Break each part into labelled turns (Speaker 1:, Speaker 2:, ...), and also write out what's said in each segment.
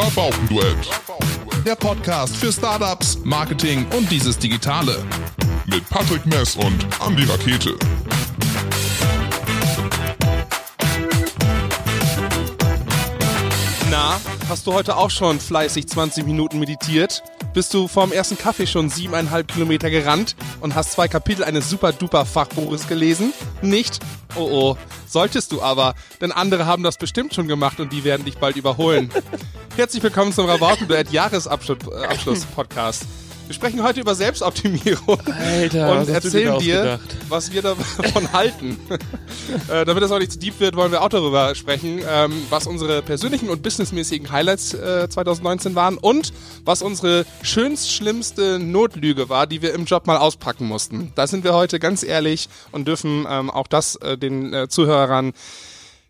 Speaker 1: Rabaukenduett. Der Podcast für Startups, Marketing und dieses Digitale. Mit Patrick Mess und Andy Rakete.
Speaker 2: Na, hast du heute auch schon fleißig 20 Minuten meditiert? Bist du vorm ersten Kaffee schon siebeneinhalb Kilometer gerannt und hast zwei Kapitel eines super duper Fachbuches gelesen? Nicht? Oh oh, solltest du aber, denn andere haben das bestimmt schon gemacht und die werden dich bald überholen. Herzlich willkommen zum Rabautenduett Jahresabschluss-Podcast. Wir sprechen heute über Selbstoptimierung
Speaker 3: Alter, was
Speaker 2: und
Speaker 3: hast du dir
Speaker 2: erzählen dir, was wir davon halten. äh, damit das auch nicht zu deep wird, wollen wir auch darüber sprechen, ähm, was unsere persönlichen und businessmäßigen Highlights äh, 2019 waren und was unsere schönst schlimmste Notlüge war, die wir im Job mal auspacken mussten. Da sind wir heute ganz ehrlich und dürfen ähm, auch das äh, den äh, Zuhörern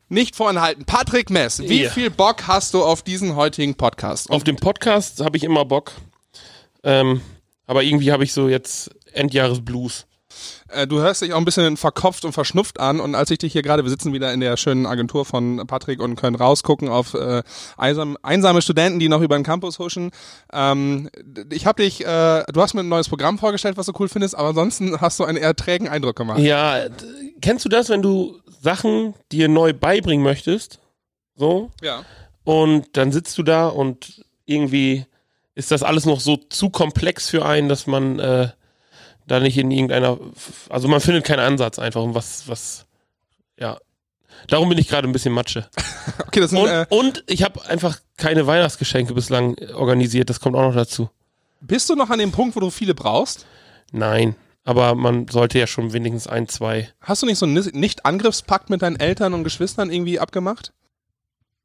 Speaker 2: nicht vorenthalten. Patrick Mess, wie
Speaker 3: Ja.
Speaker 2: viel Bock hast du auf diesen heutigen Podcast?
Speaker 3: Auf dem Podcast habe ich immer Bock. Ähm, aber irgendwie habe ich so jetzt Endjahresblues.
Speaker 2: Äh, du hörst dich auch ein bisschen verkopft und verschnupft an und als ich dich hier gerade, wir sitzen wieder in der schönen Agentur von Patrick und können rausgucken auf äh, einsam, einsame Studenten, die noch über den Campus huschen. Ähm, ich habe dich, äh, du hast mir ein neues Programm vorgestellt, was du cool findest, aber ansonsten hast du einen eher trägen Eindruck gemacht.
Speaker 3: Ja, kennst du das, wenn du Sachen dir neu beibringen möchtest? So?
Speaker 2: Ja.
Speaker 3: Und dann sitzt du da und irgendwie ist das alles noch so zu komplex für einen, dass man äh, da nicht in irgendeiner, also man findet keinen Ansatz einfach, um was, was, ja. Darum bin ich gerade ein bisschen Matsche.
Speaker 2: Okay, das sind,
Speaker 3: Und,
Speaker 2: äh,
Speaker 3: und ich habe einfach keine Weihnachtsgeschenke bislang organisiert, das kommt auch noch dazu.
Speaker 2: bist du noch an dem Punkt, wo du viele brauchst?
Speaker 3: Nein, aber man sollte ja schon wenigstens ein, zwei.
Speaker 2: Hast du nicht so einen Nicht-Angriffspakt mit deinen Eltern und Geschwistern irgendwie abgemacht?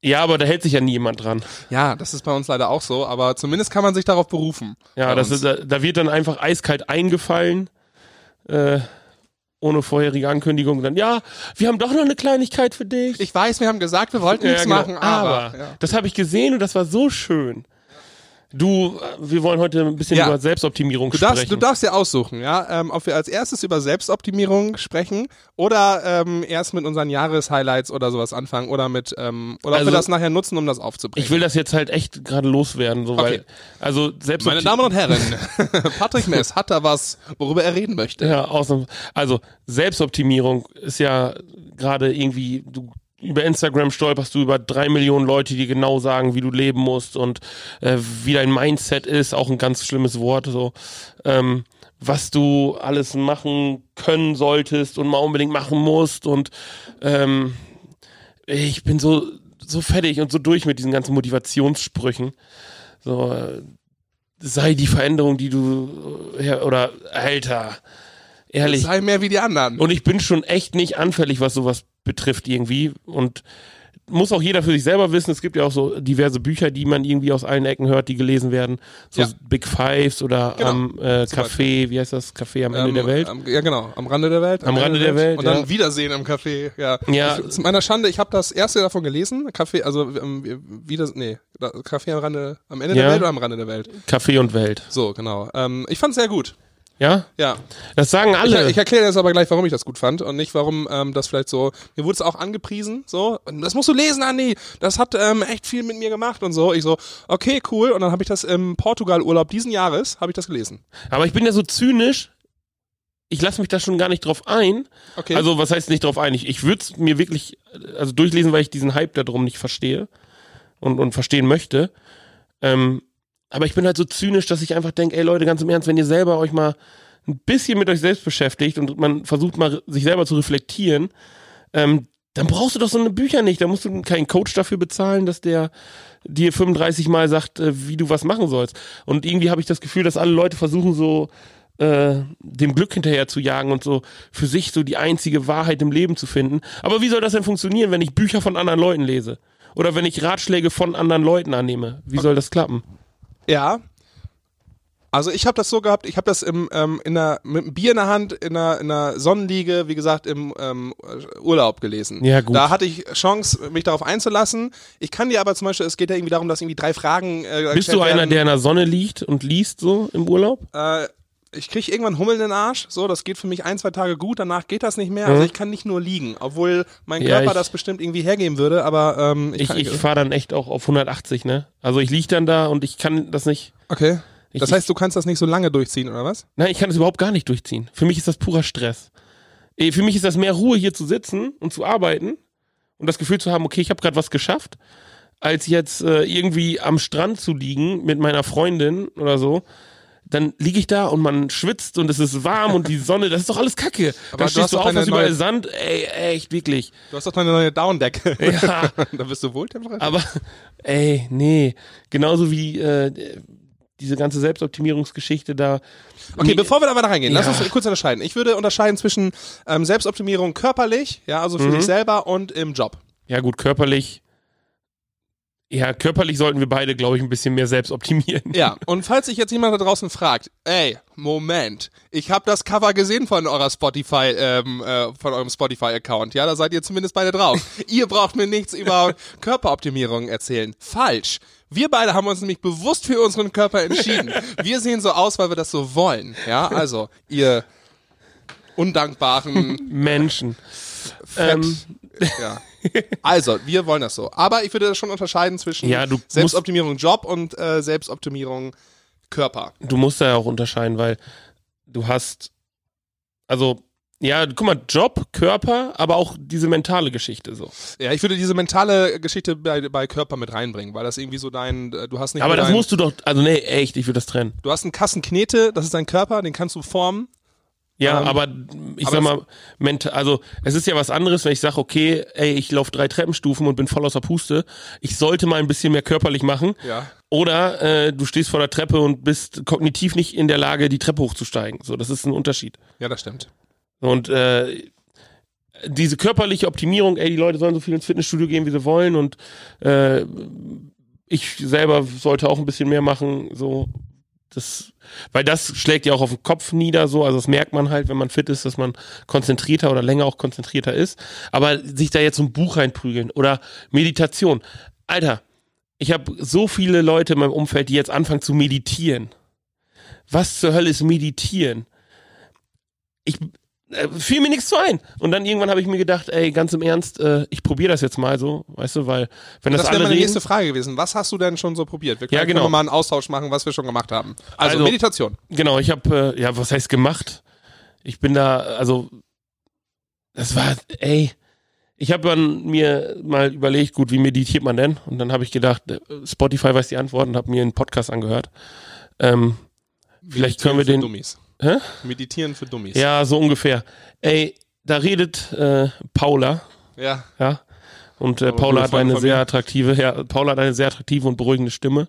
Speaker 3: Ja, aber da hält sich ja nie jemand dran.
Speaker 2: Ja, das ist bei uns leider auch so, aber zumindest kann man sich darauf berufen.
Speaker 3: Ja, das ist, da, da wird dann einfach eiskalt eingefallen, äh, ohne vorherige Ankündigung. Dann, ja, wir haben doch noch eine Kleinigkeit für dich.
Speaker 2: Ich weiß, wir haben gesagt, wir wollten
Speaker 3: Ja,
Speaker 2: nichts
Speaker 3: genau.
Speaker 2: machen, aber.
Speaker 3: aber
Speaker 2: ja.
Speaker 3: das habe ich gesehen und das war so schön. Du, wir wollen heute ein bisschen
Speaker 2: Ja.
Speaker 3: über Selbstoptimierung
Speaker 2: Du darfst,
Speaker 3: sprechen.
Speaker 2: du darfst ja aussuchen, ja, ähm, ob wir als erstes über Selbstoptimierung sprechen oder ähm, erst mit unseren Jahreshighlights oder sowas anfangen oder mit ähm, oder ob
Speaker 3: Also-
Speaker 2: wir das nachher nutzen, um das aufzubringen.
Speaker 3: ich will das jetzt halt echt gerade loswerden, so, weil,
Speaker 2: Okay.
Speaker 3: also selbst
Speaker 2: Meine Damen und Herren, Patrick Mess hat da was, worüber er reden möchte.
Speaker 3: Ja, außen, also Selbstoptimierung ist ja gerade irgendwie, du über Instagram stolperst du über drei Millionen Leute, die genau sagen, wie du leben musst und äh, wie dein Mindset ist, auch ein ganz schlimmes Wort, so ähm, was du alles machen können solltest und mal unbedingt machen musst und ähm, ich bin so so fertig und so durch mit diesen ganzen Motivationssprüchen. So äh, sei die Veränderung, die du äh, ja, oder Alter, ehrlich.
Speaker 2: Sei mehr wie die anderen.
Speaker 3: Und ich bin schon echt nicht anfällig, was sowas betrifft irgendwie. Und muss auch jeder für sich selber wissen. Es gibt ja auch so diverse Bücher, die man irgendwie aus allen Ecken hört, die gelesen werden. So
Speaker 2: Ja.
Speaker 3: Big Fives oder
Speaker 2: Genau.
Speaker 3: am äh,
Speaker 2: Zum
Speaker 3: Café, wie heißt das? Café am Ende
Speaker 2: Ähm,
Speaker 3: der Welt.
Speaker 2: Am, ja, genau. Am Rande der Welt.
Speaker 3: Am Rande der Welt,
Speaker 2: Und dann
Speaker 3: ja.
Speaker 2: Wiedersehen im Café. Ja.
Speaker 3: Ja.
Speaker 2: Ich, zu meiner Schande, ich habe das erste davon gelesen. Café, also ähm, wieder, nee, Café am Rande, am Ende der. Welt oder am Rande der Welt?
Speaker 3: Café und Welt.
Speaker 2: So, genau. Ähm, ich fand's sehr gut.
Speaker 3: Ja?
Speaker 2: Ja.
Speaker 3: Das sagen
Speaker 2: Ich,
Speaker 3: alle.
Speaker 2: ich erkläre jetzt aber gleich, warum ich das gut fand und nicht, warum ähm, das vielleicht so. Mir wurde es auch angepriesen, so. Das musst du lesen, Andi. Das hat ähm, echt viel mit mir gemacht und so. Ich so, okay, cool. Und dann habe ich das im Portugal-Urlaub diesen Jahres habe ich das gelesen.
Speaker 3: Aber ich bin ja so zynisch. Ich lasse mich da schon gar nicht drauf ein.
Speaker 2: Okay.
Speaker 3: Also, was heißt nicht drauf ein? Ich, ich würde es mir wirklich also durchlesen, weil ich diesen Hype darum nicht verstehe und, und verstehen möchte. Ähm, aber ich bin halt so zynisch, dass ich einfach denke, ey Leute, ganz im Ernst, wenn ihr selber euch mal ein bisschen mit euch selbst beschäftigt und man versucht mal sich selber zu reflektieren, ähm, dann brauchst du doch so eine Bücher nicht. Da musst du keinen Coach dafür bezahlen, dass der dir 35 Mal sagt, äh, wie du was machen sollst. Und irgendwie habe ich das Gefühl, dass alle Leute versuchen so äh, dem Glück hinterher zu jagen und so für sich so die einzige Wahrheit im Leben zu finden. Aber wie soll das denn funktionieren, wenn ich Bücher von anderen Leuten lese? Oder wenn ich Ratschläge von anderen Leuten annehme? Wie soll das klappen?
Speaker 2: Ja. Also ich habe das so gehabt, ich habe das im, ähm, in der, mit einem Bier in der Hand, in einer, in einer Sonnenliege, wie gesagt, im ähm, Urlaub gelesen.
Speaker 3: Ja, gut.
Speaker 2: Da hatte ich Chance, mich darauf einzulassen. Ich kann dir aber zum Beispiel, es geht ja irgendwie darum, dass irgendwie drei Fragen äh,
Speaker 3: Bist du einer,
Speaker 2: werden.
Speaker 3: der in der Sonne liegt und liest so im Urlaub?
Speaker 2: Äh, ich kriege irgendwann Hummeln in den Arsch. So, das geht für mich ein, zwei Tage gut, danach geht das nicht mehr. Also
Speaker 3: Mhm.
Speaker 2: ich kann nicht nur liegen, obwohl mein
Speaker 3: Ja,
Speaker 2: Körper
Speaker 3: ich-
Speaker 2: das bestimmt irgendwie hergeben würde, aber ähm, ich,
Speaker 3: Ich,
Speaker 2: kann,
Speaker 3: ich fahre dann echt auch auf 180, ne? Also ich lieg dann da und ich kann das nicht.
Speaker 2: Okay.
Speaker 3: Ich,
Speaker 2: Das heißt, du kannst das nicht so lange durchziehen, oder was?
Speaker 3: Nein, ich kann das überhaupt gar nicht durchziehen. Für mich ist das purer Stress. Eh, Für mich ist das mehr Ruhe, hier zu sitzen und zu arbeiten und das Gefühl zu haben, okay, ich habe gerade was geschafft, als jetzt äh, irgendwie am Strand zu liegen mit meiner Freundin oder so. Dann liege ich da und man schwitzt und es ist warm und die Sonne, das ist doch alles Kacke.
Speaker 2: Aber
Speaker 3: dann
Speaker 2: du
Speaker 3: stehst du
Speaker 2: doch
Speaker 3: auf, hast überall
Speaker 2: neue-
Speaker 3: Sand. Ey, echt, wirklich.
Speaker 2: Du hast doch deine neue Downdecke.
Speaker 3: Ja.
Speaker 2: da bist du wohltemperert.
Speaker 3: Aber, ey, nee. Genauso wie äh, diese ganze Selbstoptimierungsgeschichte da.
Speaker 2: Okay,
Speaker 3: Nee,
Speaker 2: bevor wir da weiter reingehen, lass
Speaker 3: Ja.
Speaker 2: uns kurz unterscheiden. Ich würde unterscheiden zwischen ähm, Selbstoptimierung körperlich, ja, also für
Speaker 3: Mhm.
Speaker 2: dich selber und im Job.
Speaker 3: Ja, gut, körperlich. Ja, körperlich sollten wir beide, glaube ich, ein bisschen mehr selbst optimieren.
Speaker 2: Ja, und falls sich jetzt jemand da draußen fragt, ey, Moment, ich habe das Cover gesehen von eurer Spotify, ähm, äh, von eurem Spotify-Account, ja, da seid ihr zumindest beide drauf. ihr braucht mir nichts über Körperoptimierung erzählen. Falsch. Wir beide haben uns nämlich bewusst für unseren Körper entschieden. Wir sehen so aus, weil wir das so wollen. Ja, also, ihr undankbaren
Speaker 3: Menschen.
Speaker 2: Fett.
Speaker 3: Ähm.
Speaker 2: Ja. Also, wir wollen das so. Aber ich würde das schon unterscheiden zwischen
Speaker 3: Ja,
Speaker 2: Selbstoptimierung Job und äh, Selbstoptimierung Körper.
Speaker 3: Du musst da ja auch unterscheiden, weil du hast, also, ja, guck mal, Job, Körper, aber auch diese mentale Geschichte so.
Speaker 2: Ja, ich würde diese mentale Geschichte bei, bei Körper mit reinbringen, weil das irgendwie so dein, du hast nicht
Speaker 3: Aber das
Speaker 2: dein,
Speaker 3: musst du doch, also nee, echt, ich würde das trennen.
Speaker 2: du hast einen Kassenknete, das ist dein Körper, den kannst du formen.
Speaker 3: Ja,
Speaker 2: Ähm,
Speaker 3: aber ich
Speaker 2: aber
Speaker 3: sag mal, mental, also es ist ja was anderes, wenn ich sage, okay, ey, ich laufe drei Treppenstufen und bin voll aus der Puste. Ich sollte mal ein bisschen mehr körperlich machen.
Speaker 2: Ja.
Speaker 3: Oder äh, du stehst vor der Treppe und bist kognitiv nicht in der Lage, die Treppe hochzusteigen. So, das ist ein Unterschied.
Speaker 2: Ja, das stimmt.
Speaker 3: Und äh, diese körperliche Optimierung, ey, die Leute sollen so viel ins Fitnessstudio gehen, wie sie wollen. Und äh, ich selber sollte auch ein bisschen mehr machen. So, das, weil das schlägt ja auch auf den Kopf nieder. So, also das merkt man halt, wenn man fit ist, dass man konzentrierter oder länger auch konzentrierter ist. Aber sich da jetzt so ein Buch reinprügeln oder Meditation, Alter. Ich habe so viele Leute in meinem Umfeld, die jetzt anfangen zu meditieren. Was zur Hölle ist meditieren? Ich äh, fiel mir nichts zu ein. Und dann irgendwann habe ich mir gedacht, ey, ganz im Ernst, äh, ich probiere das jetzt mal so, weißt du, weil wenn das,
Speaker 2: Das wäre meine
Speaker 3: reden,
Speaker 2: nächste Frage gewesen. Was hast du denn schon so probiert? Wir
Speaker 3: Ja,
Speaker 2: können,
Speaker 3: genau.
Speaker 2: können wir mal einen Austausch machen, was wir schon gemacht haben. Also,
Speaker 3: Also-
Speaker 2: Meditation.
Speaker 3: genau, ich habe, äh, ja, was heißt gemacht? Ich bin da, also, das war, ey, ich habe dann mir mal überlegt, gut, wie meditiert man denn? Und dann habe ich gedacht, äh, Spotify weiß die Antwort und habe mir einen Podcast angehört. Ähm, vielleicht können wir den,
Speaker 2: Dummies.
Speaker 3: Hä?
Speaker 2: Meditieren für Dummies.
Speaker 3: ja, so ungefähr. Ey, da redet äh, Paula,
Speaker 2: Ja.
Speaker 3: ja. Und äh, Paula hat eine sehr attraktive, ja, Paula hat eine sehr attraktive und beruhigende Stimme.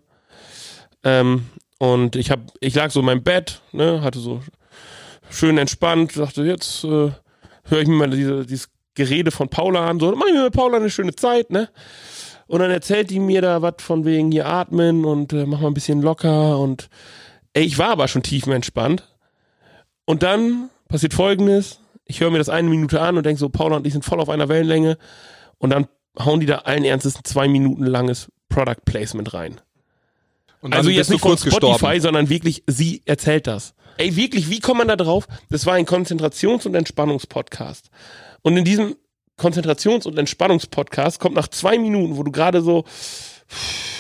Speaker 3: Ähm, und ich hab, ich lag so in meinem Bett, ne, hatte so schön entspannt, dachte, jetzt äh, höre ich mir mal diese, dieses Gerede von Paula an, so, mach ich mir mit Paula eine schöne Zeit, ne? Und dann erzählt die mir da was von wegen hier atmen und äh, mach mal ein bisschen locker und ey, ich war aber schon tiefenentspannt. Und dann passiert folgendes, ich höre mir das eine Minute an und denke so, Paula und ich sind voll auf einer Wellenlänge und dann hauen die da allen Ernstes ein zwei Minuten langes Product Placement rein. Also jetzt nicht von
Speaker 2: kurz
Speaker 3: Spotify,
Speaker 2: gestorben.
Speaker 3: sondern wirklich, sie erzählt das. Ey, wirklich, wie kommt man da drauf? Das war ein Konzentrations- und Entspannungspodcast. Und in diesem Konzentrations- und Entspannungspodcast kommt nach zwei Minuten, wo du gerade so,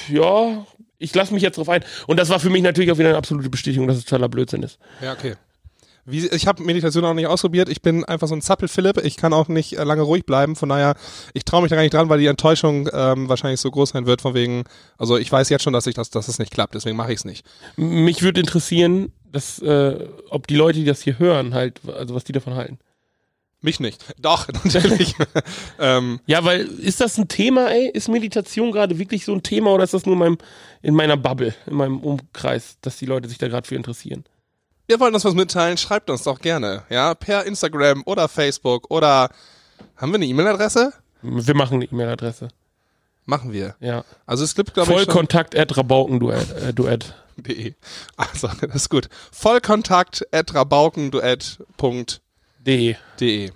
Speaker 3: ja, ich lasse mich jetzt drauf ein. Und das war für mich natürlich auch wieder eine absolute Bestätigung, dass es totaler Blödsinn ist.
Speaker 2: Ja, okay. Wie, ich habe Meditation auch nicht ausprobiert. Ich bin einfach so ein Zappel-Philipp. Ich kann auch nicht äh, lange ruhig bleiben. Von daher, ich traue mich da gar nicht dran, weil die Enttäuschung ähm, wahrscheinlich so groß sein wird. Von wegen, also ich weiß jetzt schon, dass ich das, dass es nicht klappt. Deswegen mache ich es nicht.
Speaker 3: Mich würde interessieren, dass, äh, ob die Leute, die das hier hören, halt, also was die davon halten.
Speaker 2: Mich nicht. Doch, natürlich. ähm,
Speaker 3: Ja, weil ist das ein Thema, ey? Ist Meditation gerade wirklich so ein Thema oder ist das nur in, meinem, in meiner Bubble, in meinem Umkreis, dass die Leute sich da gerade für interessieren?
Speaker 2: Ihr wollt uns was mitteilen? Schreibt uns doch gerne. Ja, per Instagram oder Facebook oder haben wir eine E-Mail-Adresse?
Speaker 3: Wir machen eine E-Mail-Adresse.
Speaker 2: Machen wir.
Speaker 3: Ja.
Speaker 2: Also es gibt, glaube ich.
Speaker 3: Vollkontakt at Rabaukenduett. Äh, Duett.
Speaker 2: De. Also, das ist gut. Vollkontakt at rabaukenduett.de
Speaker 3: De.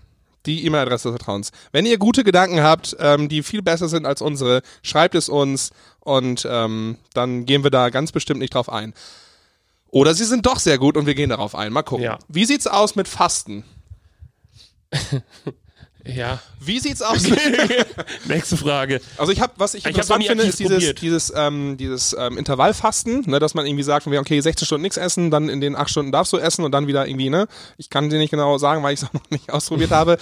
Speaker 2: Die E-Mail-Adresse des Vertrauens. Wenn ihr gute Gedanken habt, ähm, die viel besser sind als unsere, schreibt es uns und ähm, dann gehen wir da ganz bestimmt nicht drauf ein. Oder sie sind doch sehr gut und wir gehen darauf ein. Mal gucken.
Speaker 3: Ja.
Speaker 2: Wie sieht's aus mit Fasten?
Speaker 3: Ja.
Speaker 2: Wie sieht's aus
Speaker 3: Nächste Frage.
Speaker 2: Also ich habe, was ich
Speaker 3: Ich
Speaker 2: interessant finde, ist dieses, dieses, ähm, dieses ähm, Intervallfasten, ne, dass man irgendwie sagt, okay, 16 Stunden nichts essen, dann in den 8 Stunden darfst du essen und dann wieder irgendwie, ne? Ich kann dir nicht genau sagen, weil ich es auch noch nicht ausprobiert habe.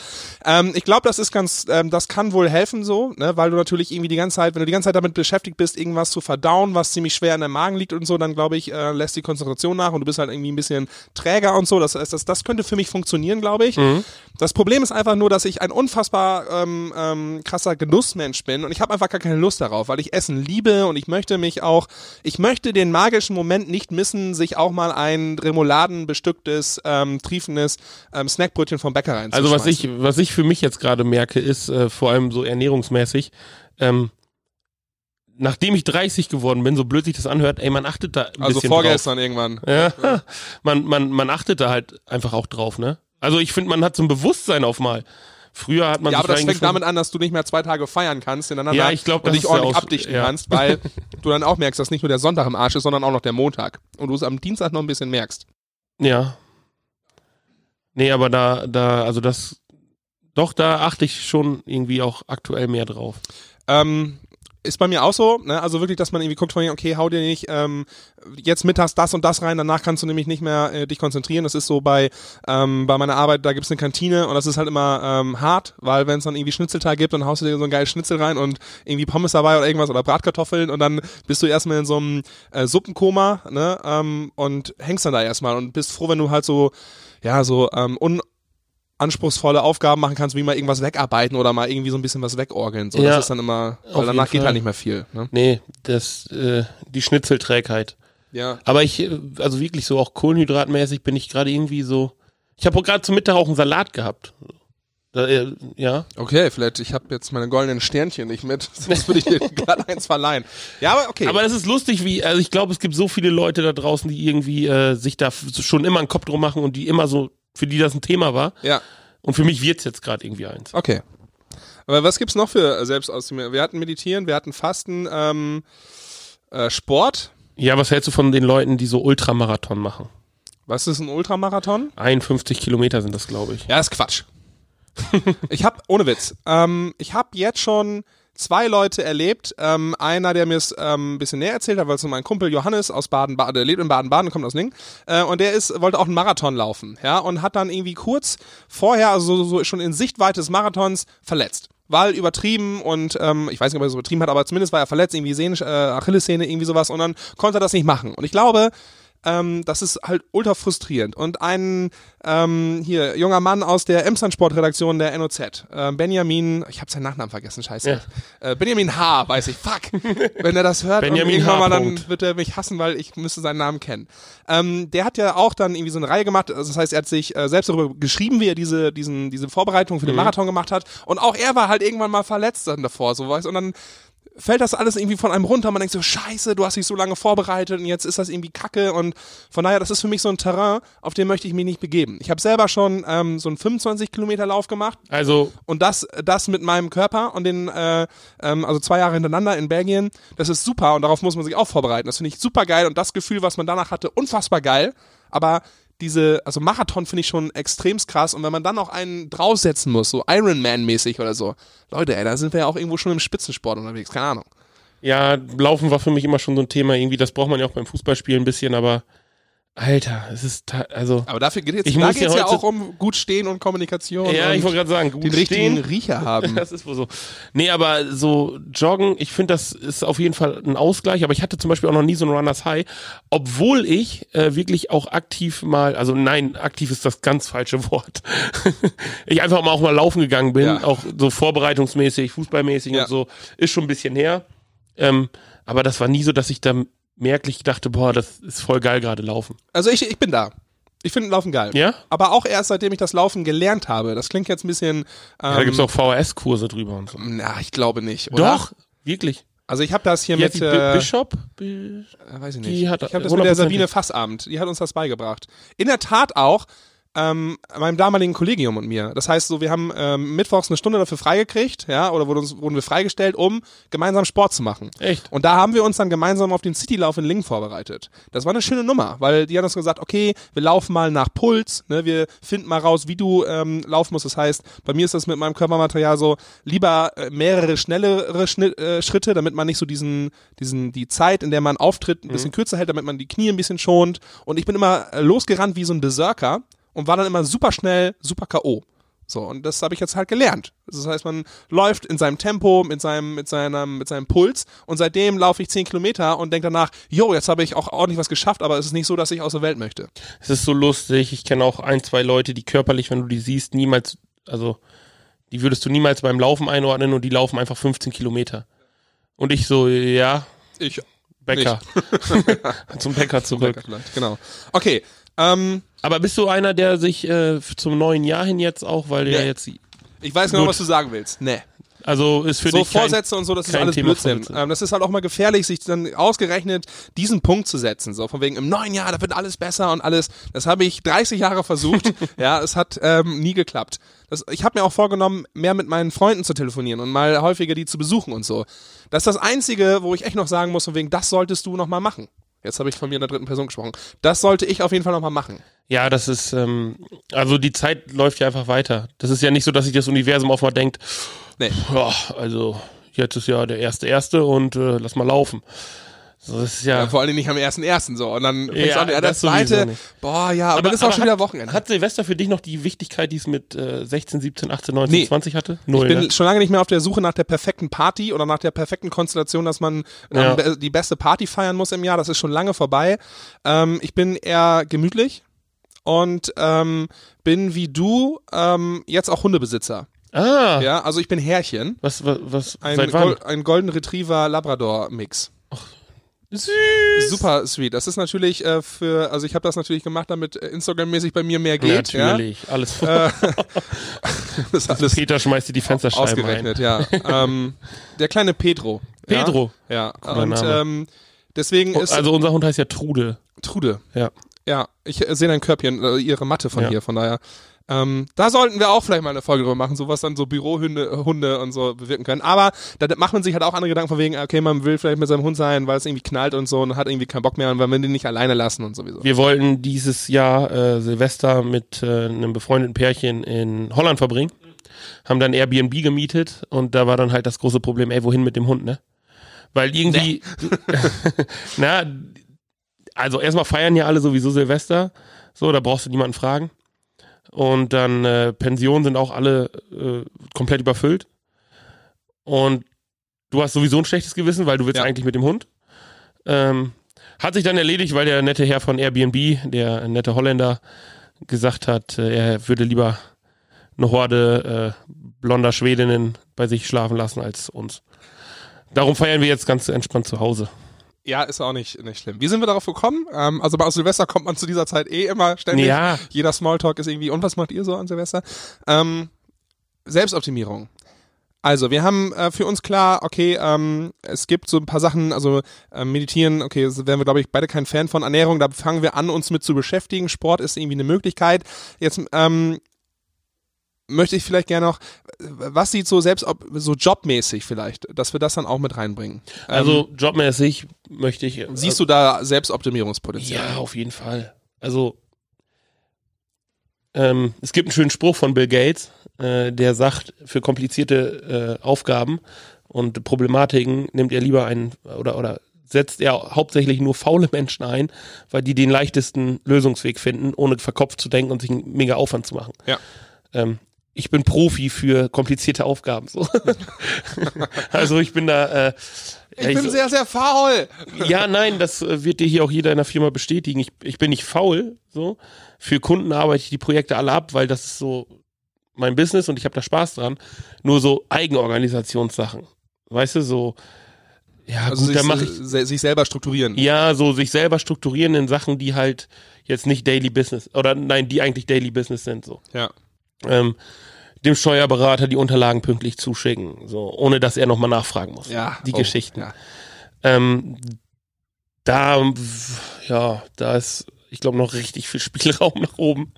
Speaker 2: Ähm, ich glaube, das ist ganz, ähm, das kann wohl helfen so, ne, weil du natürlich irgendwie die ganze Zeit, wenn du die ganze Zeit damit beschäftigt bist, irgendwas zu verdauen, was ziemlich schwer in deinem Magen liegt und so, dann glaube ich, äh, lässt die Konzentration nach und du bist halt irgendwie ein bisschen träger und so. Das, heißt, das, das könnte für mich funktionieren, glaube ich. Das Problem ist einfach nur, dass ich ein unfassbar ähm, ähm, krasser Genussmensch bin und ich habe einfach gar keine Lust darauf, weil ich Essen liebe und ich möchte mich auch, ich möchte den magischen Moment nicht missen, sich auch mal ein remouladenbestücktes, ähm, triefendes ähm, Snackbrötchen vom Bäcker rein
Speaker 3: Also was ich, was ich für mich jetzt gerade merke, ist äh, vor allem so ernährungsmäßig, ähm, nachdem ich 30 geworden bin, so blöd sich das anhört, ey, man achtet da ein
Speaker 2: Also vorgestern irgendwann.
Speaker 3: drauf. Ja, man, man, man achtet da halt einfach auch drauf, ne? Also ich finde, man hat so ein Bewusstsein auf mal. Früher hat man
Speaker 2: Ja, aber das fängt damit an, dass du nicht mehr zwei Tage feiern kannst hintereinander
Speaker 3: Ja, ich glaub,
Speaker 2: und dich ordentlich abdichten
Speaker 3: ja.
Speaker 2: kannst, weil du dann auch merkst, dass nicht nur der Sonntag im Arsch ist, sondern auch noch der Montag. Und du es am Dienstag noch ein bisschen merkst.
Speaker 3: Ja. Nee, aber da, da, also das, doch, da achte ich schon irgendwie auch aktuell mehr drauf.
Speaker 2: Ähm, ist bei mir auch so, ne? also wirklich, dass man irgendwie guckt von wegen, okay, hau dir nicht ähm, jetzt mittags das und das rein, danach kannst du nämlich nicht mehr äh, dich konzentrieren. Das ist so bei ähm, bei meiner Arbeit, da gibt's eine Kantine und das ist halt immer ähm, hart, weil wenn es dann irgendwie Schnitzelteig gibt, dann haust du dir so ein geiles Schnitzel rein und irgendwie Pommes dabei oder irgendwas oder Bratkartoffeln und dann bist du erstmal in so einem äh, Suppenkoma ne? ähm, und hängst dann da erstmal und bist froh, wenn du halt so, ja, so ähm, un anspruchsvolle Aufgaben machen kannst, wie mal irgendwas wegarbeiten oder mal irgendwie so ein bisschen was wegorgeln. So,
Speaker 3: Ja,
Speaker 2: das ist dann immer, weil danach geht halt nicht mehr viel. Ne?
Speaker 3: Nee, das, äh, die Schnitzelträgheit.
Speaker 2: Ja.
Speaker 3: Aber ich, äh, also wirklich so auch kohlenhydratmäßig bin ich gerade irgendwie so. Ich habe gerade zum Mittag auch einen Salat gehabt. Da, äh, ja.
Speaker 2: Okay, vielleicht, ich habe jetzt meine goldenen Sternchen nicht mit, sonst würde ich dir gerade eins verleihen. Ja, aber okay.
Speaker 3: Aber es ist lustig, wie, also ich glaube, es gibt so viele Leute da draußen, die irgendwie äh, sich da schon immer einen Kopf drum machen und die immer so, für die das ein Thema war.
Speaker 2: ja,
Speaker 3: Und für mich wird's jetzt gerade irgendwie eins.
Speaker 2: okay. Aber was gibt's noch für äh, Selbstausdrücke? Wir hatten Meditieren, wir hatten Fasten, ähm, äh, Sport.
Speaker 3: Ja, was hältst du von den Leuten, die so Ultramarathon machen?
Speaker 2: Was ist ein Ultramarathon?
Speaker 3: 51 Kilometer sind das, glaube ich.
Speaker 2: Ja, ist Quatsch. ich habe, ohne Witz, ähm, ich habe jetzt schon zwei Leute erlebt. Ähm, einer, der mir es ähm, bisschen näher erzählt hat, weil es mein Kumpel Johannes aus Baden-Baden, der lebt in Baden-Baden, kommt aus Lingen, äh, und der ist, wollte auch einen Marathon laufen, ja, und hat dann irgendwie kurz vorher, also so, so schon in Sichtweite des Marathons, verletzt. Weil übertrieben und ähm, ich weiß nicht, ob er es übertrieben hat, aber zumindest war er verletzt, irgendwie Sehne, äh, Achillessehne, irgendwie sowas und dann konnte er das nicht machen. Und ich glaube, ähm, das ist halt ultra frustrierend. Und ein ähm, hier junger Mann aus der Emsland Sportredaktion der NOZ, äh, Benjamin, ich habe seinen Nachnamen vergessen, scheiße.
Speaker 3: Ja.
Speaker 2: Äh, Benjamin H. weiß ich, fuck. Wenn er das hört,
Speaker 3: Benjamin H.
Speaker 2: mal, dann wird er mich hassen, weil ich müsste seinen Namen kennen. Ähm, der hat ja auch dann irgendwie so eine Reihe gemacht, also das heißt, er hat sich äh, selbst darüber geschrieben, wie er diese, diesen, diese Vorbereitung für den Marathon gemacht hat. Und auch er war halt irgendwann mal verletzt dann davor, so weißt Und dann fällt das alles irgendwie von einem runter. Man denkt so, scheiße, du hast dich so lange vorbereitet und jetzt ist das irgendwie kacke. Und von daher, das ist für mich so ein Terrain, auf dem möchte ich mich nicht begeben. Ich habe selber schon ähm, so einen 25 Kilometer Lauf gemacht
Speaker 3: Also,
Speaker 2: und das, das mit meinem Körper und den, äh, ähm, also zwei Jahre hintereinander in Belgien, das ist super und darauf muss man sich auch vorbereiten. Das finde ich super geil und das Gefühl, was man danach hatte, unfassbar geil. Aber diese, also Marathon finde ich schon extremst krass und wenn man dann auch einen draufsetzen muss, so Ironman-mäßig oder so, Leute, ey, da sind wir ja auch irgendwo schon im Spitzensport unterwegs, keine Ahnung.
Speaker 3: ja, Laufen war für mich immer schon so ein Thema. Irgendwie, das braucht man ja auch beim Fußballspielen ein bisschen, aber Alter, es ist, also.
Speaker 2: Aber dafür geht jetzt,
Speaker 3: Ich
Speaker 2: da geht's
Speaker 3: ja
Speaker 2: ja auch um gut stehen und Kommunikation
Speaker 3: Ja,
Speaker 2: und
Speaker 3: ich wollte gerade sagen, gut
Speaker 2: den richtigen
Speaker 3: stehen.
Speaker 2: Riecher haben.
Speaker 3: Das ist wohl so. Nee, aber so joggen, ich finde, das ist auf jeden Fall ein Ausgleich. Aber ich hatte zum Beispiel auch noch nie so ein Runners High, obwohl ich äh, wirklich auch aktiv mal, also nein, aktiv ist das ganz falsche Wort. ich einfach mal auch mal laufen gegangen bin,
Speaker 2: Ja.
Speaker 3: auch so vorbereitungsmäßig, fußballmäßig
Speaker 2: Ja.
Speaker 3: und so, ist schon ein bisschen her. Ähm, aber das war nie so, dass ich da merklich dachte, boah, das ist voll geil gerade laufen.
Speaker 2: Also ich, ich bin da. Ich finde Laufen geil.
Speaker 3: Ja?
Speaker 2: Aber auch erst seitdem ich das Laufen gelernt habe. Das klingt jetzt ein bisschen. Ähm,
Speaker 3: Ja, da gibt's auch VHS-Kurse drüber und so.
Speaker 2: Na, ich glaube nicht. Oder?
Speaker 3: Doch, wirklich.
Speaker 2: Also ich habe das hier
Speaker 3: Die
Speaker 2: mit.
Speaker 3: die
Speaker 2: äh,
Speaker 3: Bi- Bishop? Bi-
Speaker 2: äh, weiß ich
Speaker 3: die
Speaker 2: nicht.
Speaker 3: hat
Speaker 2: ich habe das mit der
Speaker 3: 100%.
Speaker 2: Sabine Fassabend. Die hat uns das beigebracht. In der Tat auch. Ähm, meinem damaligen Kollegium und mir. Das heißt so, wir haben ähm, mittwochs eine Stunde dafür freigekriegt, ja, oder wurden, uns, wurden wir freigestellt, um gemeinsam Sport zu machen.
Speaker 3: Echt?
Speaker 2: Und da haben wir uns dann gemeinsam auf den Citylauf in Lingen vorbereitet. Das war eine schöne Nummer, weil die haben uns gesagt, okay, wir laufen mal nach Puls, ne, wir finden mal raus, wie du ähm, laufen musst. Das heißt, bei mir ist das mit meinem Körpermaterial so, lieber äh, mehrere schnellere Schnitt, äh, Schritte, damit man nicht so diesen, diesen, die Zeit, in der man auftritt, ein bisschen kürzer hält, damit man die Knie ein bisschen schont. Und ich bin immer äh, losgerannt wie so ein Berserker und war dann immer super schnell, super K.O. So, und das habe ich jetzt halt gelernt. Das heißt, man läuft in seinem Tempo, mit seinem, mit seinem, mit seinem Puls und seitdem laufe ich 10 Kilometer und denke danach, jo, jetzt habe ich auch ordentlich was geschafft, aber es ist nicht so, dass ich aus der Welt möchte.
Speaker 3: Es ist so lustig. Ich kenne auch ein, zwei Leute, die körperlich, wenn du die siehst, niemals, also die würdest du niemals beim Laufen einordnen und die laufen einfach 15 Kilometer. Und ich so, ja,
Speaker 2: Ich.
Speaker 3: Bäcker. Zum Bäcker zurück.
Speaker 2: Genau. Okay. Ähm,
Speaker 3: Aber bist du einer, der sich äh, zum neuen Jahr hin jetzt auch, weil der
Speaker 2: Nee.
Speaker 3: jetzt,
Speaker 2: ich weiß genau, was du sagen willst. Nee.
Speaker 3: also ist für
Speaker 2: so
Speaker 3: dich kein,
Speaker 2: Vorsätze und so, das ist alles
Speaker 3: Thema
Speaker 2: Blödsinn. Ähm, das ist halt auch mal gefährlich, sich dann ausgerechnet diesen Punkt zu setzen. So von wegen im neuen Jahr, da wird alles besser und alles. Das habe ich 30 Jahre versucht. ja, es hat ähm, nie geklappt. Das, ich habe mir auch vorgenommen, mehr mit meinen Freunden zu telefonieren und mal häufiger die zu besuchen und so. Das ist das Einzige, wo ich echt noch sagen muss, von wegen, das solltest du noch mal machen. Jetzt habe ich von mir in der dritten Person gesprochen. Das sollte ich auf jeden Fall noch mal machen.
Speaker 3: Ja, das ist, ähm, also die Zeit läuft ja einfach weiter. Das ist ja nicht so, dass sich das Universum auf mal denkt,
Speaker 2: Nee.
Speaker 3: ja, also jetzt ist ja der erste erste und äh, lass mal laufen. So, das ist ja,
Speaker 2: Ja, vor Dingen nicht am ersten ersten so. Und dann fängst
Speaker 3: Ja,
Speaker 2: an, ja, der
Speaker 3: das sowieso
Speaker 2: zweite, boah, ja, aber, dann ist auch schon
Speaker 3: hat,
Speaker 2: wieder Wochenende.
Speaker 3: Hat Silvester für dich noch die Wichtigkeit, die es mit äh, 16, 17, 18, 19,
Speaker 2: Nee.
Speaker 3: 20 hatte? Null,
Speaker 2: Ich bin
Speaker 3: ne?
Speaker 2: schon lange nicht mehr auf der Suche nach der perfekten Party oder nach der perfekten Konstellation, dass man ähm,
Speaker 3: Ja.
Speaker 2: be- die beste Party feiern muss im Jahr. Das ist schon lange vorbei. Ähm, ich bin eher gemütlich und ähm, bin wie du ähm, jetzt auch Hundebesitzer.
Speaker 3: Ah,
Speaker 2: Ja, also ich bin Herrchen.
Speaker 3: was, was, was
Speaker 2: Ein,
Speaker 3: seit wann?
Speaker 2: Gol ein Golden Retriever Labrador Mix.
Speaker 3: Süß.
Speaker 2: Super sweet. Das ist natürlich äh, für, also ich habe das natürlich gemacht, damit äh, Instagram-mäßig bei mir mehr geht.
Speaker 3: Natürlich, alles.
Speaker 2: Ja? Äh, das alles
Speaker 3: Peter schmeißt dir die Fensterscheiben
Speaker 2: ausgerechnet, ja. ähm, der kleine Pedro. Ja?
Speaker 3: Pedro.
Speaker 2: Ja.
Speaker 3: Cooler
Speaker 2: Und ähm, deswegen
Speaker 3: ein.
Speaker 2: ist
Speaker 3: Also unser Hund heißt ja Trude.
Speaker 2: Trude.
Speaker 3: Ja.
Speaker 2: Ja, ich äh, sehe dein Körbchen, äh, ihre Matte von
Speaker 3: Ja.
Speaker 2: hier, von daher. Ähm, da sollten wir auch vielleicht mal eine Folge drüber machen, so was dann so Bürohunde äh, Hunde und so bewirken können. Aber da macht man sich halt auch andere Gedanken von wegen, okay, man will vielleicht mit seinem Hund sein, weil es irgendwie knallt und so und hat irgendwie keinen Bock mehr und weil wir den nicht alleine lassen und sowieso.
Speaker 3: Wir wollten dieses Jahr äh, Silvester mit äh, einem befreundeten Pärchen in Holland verbringen. Haben dann Airbnb gemietet und da war dann halt das große Problem, ey, wohin mit dem Hund, ne? Weil irgendwie, na, also erstmal feiern ja alle sowieso Silvester, so, da brauchst du niemanden fragen. Und dann äh, Pensionen sind auch alle äh, komplett überfüllt. Und du hast sowieso ein schlechtes Gewissen, weil du willst
Speaker 2: Ja.
Speaker 3: eigentlich mit dem Hund. Ähm, hat sich dann erledigt, weil der nette Herr von Airbnb, der nette Holländer, gesagt hat, äh, er würde lieber eine Horde äh, blonder Schwedinnen bei sich schlafen lassen als uns. Darum feiern wir jetzt ganz entspannt zu Hause.
Speaker 2: Ja, ist auch nicht, nicht schlimm. Wie sind wir darauf gekommen? Ähm, also bei Silvester kommt man zu dieser Zeit eh immer ständig.
Speaker 3: Ja.
Speaker 2: Jeder Smalltalk ist irgendwie, und was macht ihr so an Silvester? Ähm, Selbstoptimierung. Also, wir haben äh, für uns klar, okay, ähm, es gibt so ein paar Sachen, also äh, meditieren, okay, das wären wir, glaube ich, beide kein Fan von Ernährung, da fangen wir an, uns mit zu beschäftigen. Sport ist irgendwie eine Möglichkeit. Jetzt ähm, möchte ich vielleicht gerne noch, was sieht so selbst, so jobmäßig vielleicht, dass wir das dann auch mit reinbringen. Ähm,
Speaker 3: Also jobmäßig möchte ich.
Speaker 2: Siehst du da Selbstoptimierungspotenzial?
Speaker 3: Ja, auf jeden Fall. Also ähm, es gibt einen schönen Spruch von Bill Gates, äh, der sagt, für komplizierte äh, Aufgaben und Problematiken nimmt er lieber einen oder oder setzt er hauptsächlich nur faule Menschen ein, weil die den leichtesten Lösungsweg finden, ohne verkopft zu denken und sich einen mega Aufwand zu machen.
Speaker 2: Ja.
Speaker 3: Ähm, ich bin Profi für komplizierte Aufgaben. So. also ich bin da. Äh, ja,
Speaker 2: Ich bin sehr, sehr faul.
Speaker 3: ja, nein, das äh, wird dir hier auch jeder in der Firma bestätigen. Ich, ich bin nicht faul, so. Für Kunden arbeite ich die Projekte alle ab, weil das ist so mein Business und ich habe da Spaß dran. Nur so Eigenorganisationssachen. Weißt du, so, ja,
Speaker 2: Also
Speaker 3: gut,
Speaker 2: sich,
Speaker 3: da mache ich,
Speaker 2: sich selber strukturieren.
Speaker 3: ja, so sich selber strukturieren in Sachen, die halt jetzt nicht Daily Business, oder nein, die eigentlich Daily Business sind, so.
Speaker 2: Ja.
Speaker 3: Ähm, dem Steuerberater die Unterlagen pünktlich zuschicken, so, ohne dass er nochmal nachfragen muss.
Speaker 2: Ja.
Speaker 3: Die
Speaker 2: oh,
Speaker 3: Geschichten.
Speaker 2: Ja.
Speaker 3: Ähm, da, ja, da ist ich glaube, noch richtig viel Spielraum nach oben.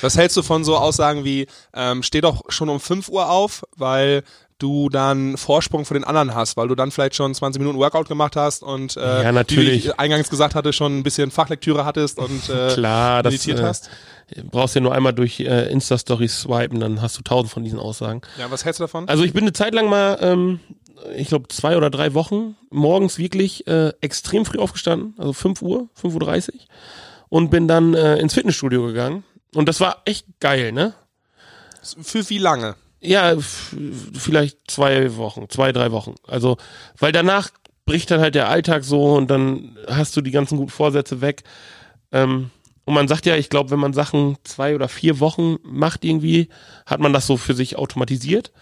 Speaker 2: Was hältst du von so Aussagen wie, ähm, steh doch schon um 5 Uhr auf, weil du dann Vorsprung von den anderen hast, weil du dann vielleicht schon 20 Minuten Workout gemacht hast und äh,
Speaker 3: Ja, natürlich.
Speaker 2: wie ich eingangs gesagt hatte, schon ein bisschen Fachlektüre hattest und äh,
Speaker 3: Klar, das
Speaker 2: meditiert
Speaker 3: äh,
Speaker 2: hast.
Speaker 3: Brauchst ja nur einmal durch äh, Insta-Stories swipen, dann hast du tausend von diesen Aussagen.
Speaker 2: Ja, was hältst du davon?
Speaker 3: Also ich bin eine Zeit lang mal, ähm, ich glaube zwei oder drei Wochen morgens wirklich äh, extrem früh aufgestanden, also 5 Uhr, 5.30 Uhr und bin dann äh, ins Fitnessstudio gegangen und das war echt geil, ne?
Speaker 2: Für wie lange?
Speaker 3: Ja, vielleicht zwei Wochen, zwei, drei Wochen. Also, weil danach bricht dann halt der Alltag so und dann hast du die ganzen guten Vorsätze weg. Ähm, und man sagt ja, ich glaube, wenn man Sachen zwei oder vier Wochen macht irgendwie, hat man das so für sich automatisiert.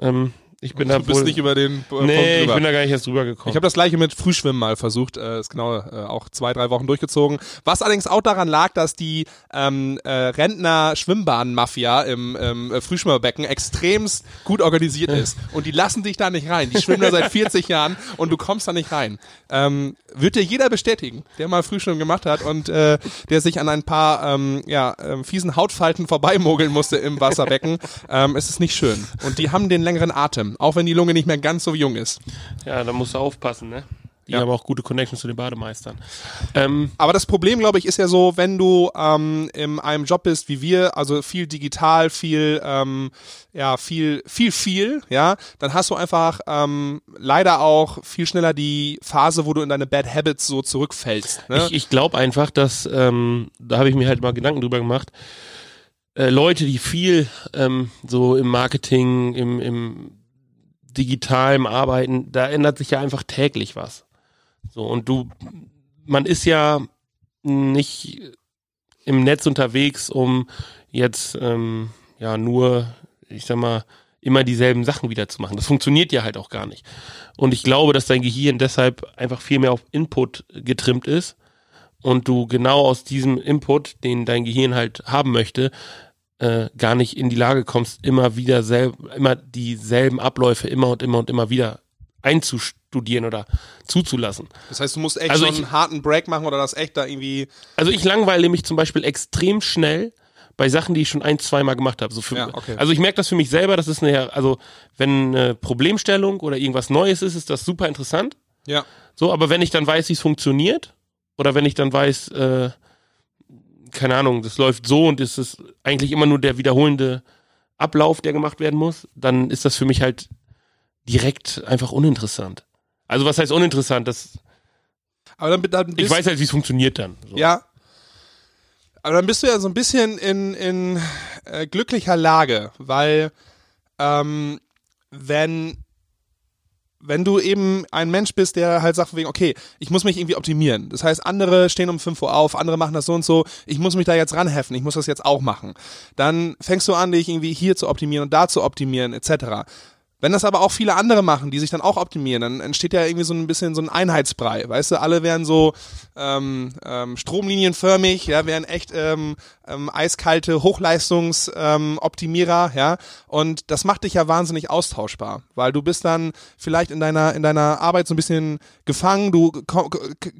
Speaker 3: Ähm, ich bin da
Speaker 2: Du bist
Speaker 3: wohl,
Speaker 2: nicht über den äh,
Speaker 3: nee, ich bin da gar nicht erst drüber
Speaker 2: Ich
Speaker 3: gekommen.
Speaker 2: habe das gleiche mit Frühschwimmen mal versucht, äh, ist genau äh, auch zwei, drei Wochen durchgezogen. Was allerdings auch daran lag, dass die ähm, äh, Rentner-Schwimmbahn-Mafia im ähm, äh, Frühschwimmerbecken extremst gut organisiert ist. Und die lassen dich da nicht rein. Die schwimmen da seit 40 Jahren und du kommst da nicht rein. Ähm, wird dir jeder bestätigen, der mal Frühschwimmen gemacht hat und äh, der sich an ein paar ähm, ja, ähm, fiesen Hautfalten vorbeimogeln musste im Wasserbecken. ähm, es ist nicht schön. Und die haben den längeren Atem, auch wenn die Lunge nicht mehr ganz so jung ist.
Speaker 3: Ja, da musst du aufpassen, ne? Die
Speaker 2: Ja.
Speaker 3: haben auch gute Connections zu den Bademeistern. Ähm,
Speaker 2: Aber das Problem, glaube ich, ist ja so, wenn du ähm, in einem Job bist wie wir, also viel digital, viel, ähm, ja, viel, viel, viel, ja, dann hast du einfach ähm, leider auch viel schneller die Phase, wo du in deine Bad Habits so zurückfällst. Ne?
Speaker 3: Ich, ich glaube einfach, dass, ähm, da habe ich mir halt mal Gedanken drüber gemacht, äh, Leute, die viel ähm, so im Marketing, im, im digitalen Arbeiten, da ändert sich ja einfach täglich was. So, und du, man ist ja nicht im Netz unterwegs, um jetzt ähm, ja nur, ich sag mal, immer dieselben Sachen wieder zu machen. Das funktioniert ja halt auch gar nicht. Und ich glaube, dass dein Gehirn deshalb einfach viel mehr auf Input getrimmt ist und du genau aus diesem Input, den dein Gehirn halt haben möchte, äh, gar nicht in die Lage kommst, immer wieder selb, immer dieselben Abläufe immer und immer und immer wieder einzustudieren oder zuzulassen.
Speaker 2: Das heißt, du musst echt
Speaker 3: Also
Speaker 2: so
Speaker 3: ich-
Speaker 2: einen harten Break machen oder das echt da irgendwie.
Speaker 3: Also ich langweile mich zum Beispiel extrem schnell bei Sachen, die ich schon ein, zweimal gemacht habe. So für,
Speaker 2: Ja, okay.
Speaker 3: Also ich merke das für mich selber, das ist eine, also wenn eine Problemstellung oder irgendwas Neues ist, ist das super interessant.
Speaker 2: Ja.
Speaker 3: So, aber wenn ich dann weiß, wie es funktioniert, oder wenn ich dann weiß, äh, keine Ahnung, das läuft so und es ist eigentlich immer nur der wiederholende Ablauf, der gemacht werden muss, dann ist das für mich halt direkt einfach uninteressant. Also was heißt uninteressant? Das,
Speaker 2: Aber dann, dann
Speaker 3: ich weiß halt, wie es funktioniert dann. So.
Speaker 2: Ja. Aber dann bist du ja so ein bisschen in, in äh, glücklicher Lage, weil ähm, wenn wenn du eben ein Mensch bist, der halt sagt wegen, okay, ich muss mich irgendwie optimieren. Das heißt, andere stehen um 5 Uhr auf, andere machen das so und so, ich muss mich da jetzt ranheften, ich muss das jetzt auch machen. Dann fängst du an, dich irgendwie hier zu optimieren und da zu optimieren, etc. Wenn das aber auch viele andere machen, die sich dann auch optimieren, dann entsteht ja irgendwie so ein bisschen so ein Einheitsbrei. Weißt du, alle werden so ähm, ähm, stromlinienförmig, ja, wären echt ähm, ähm, eiskalte Hochleistungsoptimierer, ähm, Optimierer, ja. Und das macht dich ja wahnsinnig austauschbar, weil du bist dann vielleicht in deiner in deiner Arbeit so ein bisschen gefangen, du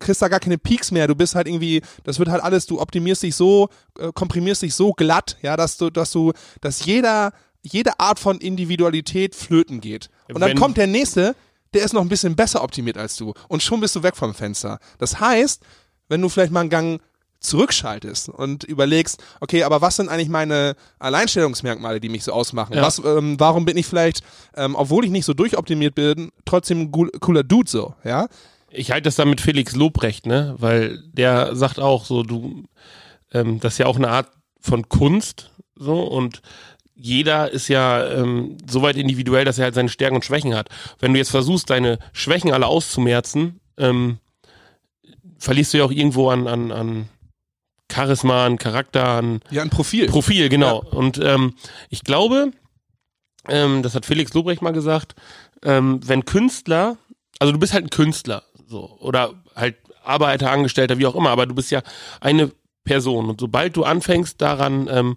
Speaker 2: kriegst da gar keine Peaks mehr, du bist halt irgendwie, das wird halt alles, du optimierst dich so, äh, komprimierst dich so glatt, ja, dass du, dass du, dass jeder jede Art von Individualität flöten geht. Und dann
Speaker 3: Wenn-
Speaker 2: kommt der nächste, der ist noch ein bisschen besser optimiert als du. Und schon bist du weg vom Fenster. Das heißt, wenn du vielleicht mal einen Gang zurückschaltest und überlegst, okay, aber was sind eigentlich meine Alleinstellungsmerkmale, die mich so ausmachen?
Speaker 3: Ja.
Speaker 2: Was, ähm, warum bin ich vielleicht, ähm, obwohl ich nicht so durchoptimiert bin, trotzdem ein cool- cooler Dude so, ja?
Speaker 3: Ich halte das dann mit Felix Lobrecht, ne? Weil der sagt auch so, du, ähm, das ist ja auch eine Art von Kunst, so und jeder ist ja ähm, so weit individuell, dass er halt seine Stärken und Schwächen hat. Wenn du jetzt versuchst, deine Schwächen alle auszumerzen, ähm, verlierst du ja auch irgendwo an, an, an Charisma, an Charakter, an
Speaker 2: Ja, ein Profil.
Speaker 3: Profil, genau. Und ähm, ich glaube, ähm, das hat Felix Lobrecht mal gesagt, ähm, wenn Künstler, also du bist halt ein Künstler, so, oder halt Arbeiter, Angestellter, wie auch immer, aber du bist ja eine Person. Und sobald du anfängst daran, ähm,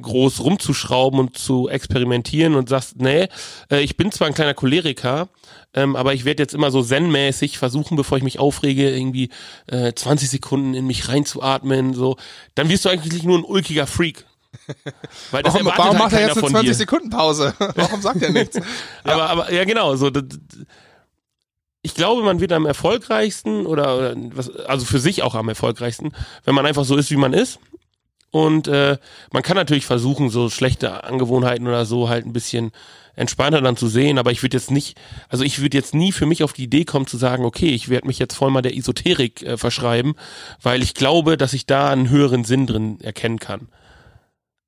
Speaker 3: groß rumzuschrauben und zu experimentieren und sagst, nee, äh, ich bin zwar ein kleiner Choleriker, ähm, aber ich werde jetzt immer so zen-mäßig versuchen, bevor ich mich aufrege, irgendwie äh, 20 Sekunden in mich reinzuatmen, so, dann wirst du eigentlich nur ein ulkiger Freak.
Speaker 2: Weil das warum warum halt macht er jetzt eine 20 Sekunden Pause? warum sagt er nichts?
Speaker 3: ja. Aber, aber ja genau, so ich glaube, man wird am erfolgreichsten oder, oder was, also für sich auch am erfolgreichsten, wenn man einfach so ist, wie man ist. Und äh, man kann natürlich versuchen, so schlechte Angewohnheiten oder so halt ein bisschen entspannter dann zu sehen, aber ich würde jetzt nicht, also ich würde jetzt nie für mich auf die Idee kommen zu sagen, okay, ich werde mich jetzt voll mal der Esoterik äh, verschreiben, weil ich glaube, dass ich da einen höheren Sinn drin erkennen kann.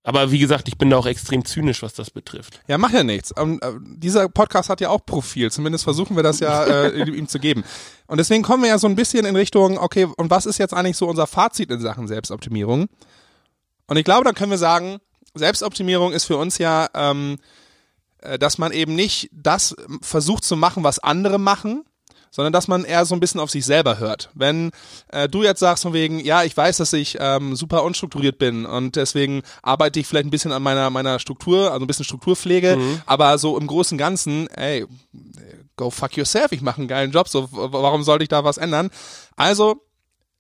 Speaker 3: Aber wie gesagt, ich bin da auch extrem zynisch, was das betrifft.
Speaker 2: Ja, mach ja nichts. Ähm, äh, dieser Podcast hat ja auch Profil. Zumindest versuchen wir das ja äh, ihm zu geben. Und deswegen kommen wir ja so ein bisschen in Richtung, okay, und was ist jetzt eigentlich so unser Fazit in Sachen Selbstoptimierung? Und ich glaube, dann können wir sagen, Selbstoptimierung ist für uns ja, ähm, äh, dass man eben nicht das versucht zu machen, was andere machen, sondern dass man eher so ein bisschen auf sich selber hört. Wenn äh, du jetzt sagst von wegen, ja, ich weiß, dass ich ähm, super unstrukturiert bin und deswegen arbeite ich vielleicht ein bisschen an meiner meiner Struktur, also ein bisschen Strukturpflege, mhm. aber so im Großen und Ganzen, ey, go fuck yourself, ich mache einen geilen Job, so warum sollte ich da was ändern? Also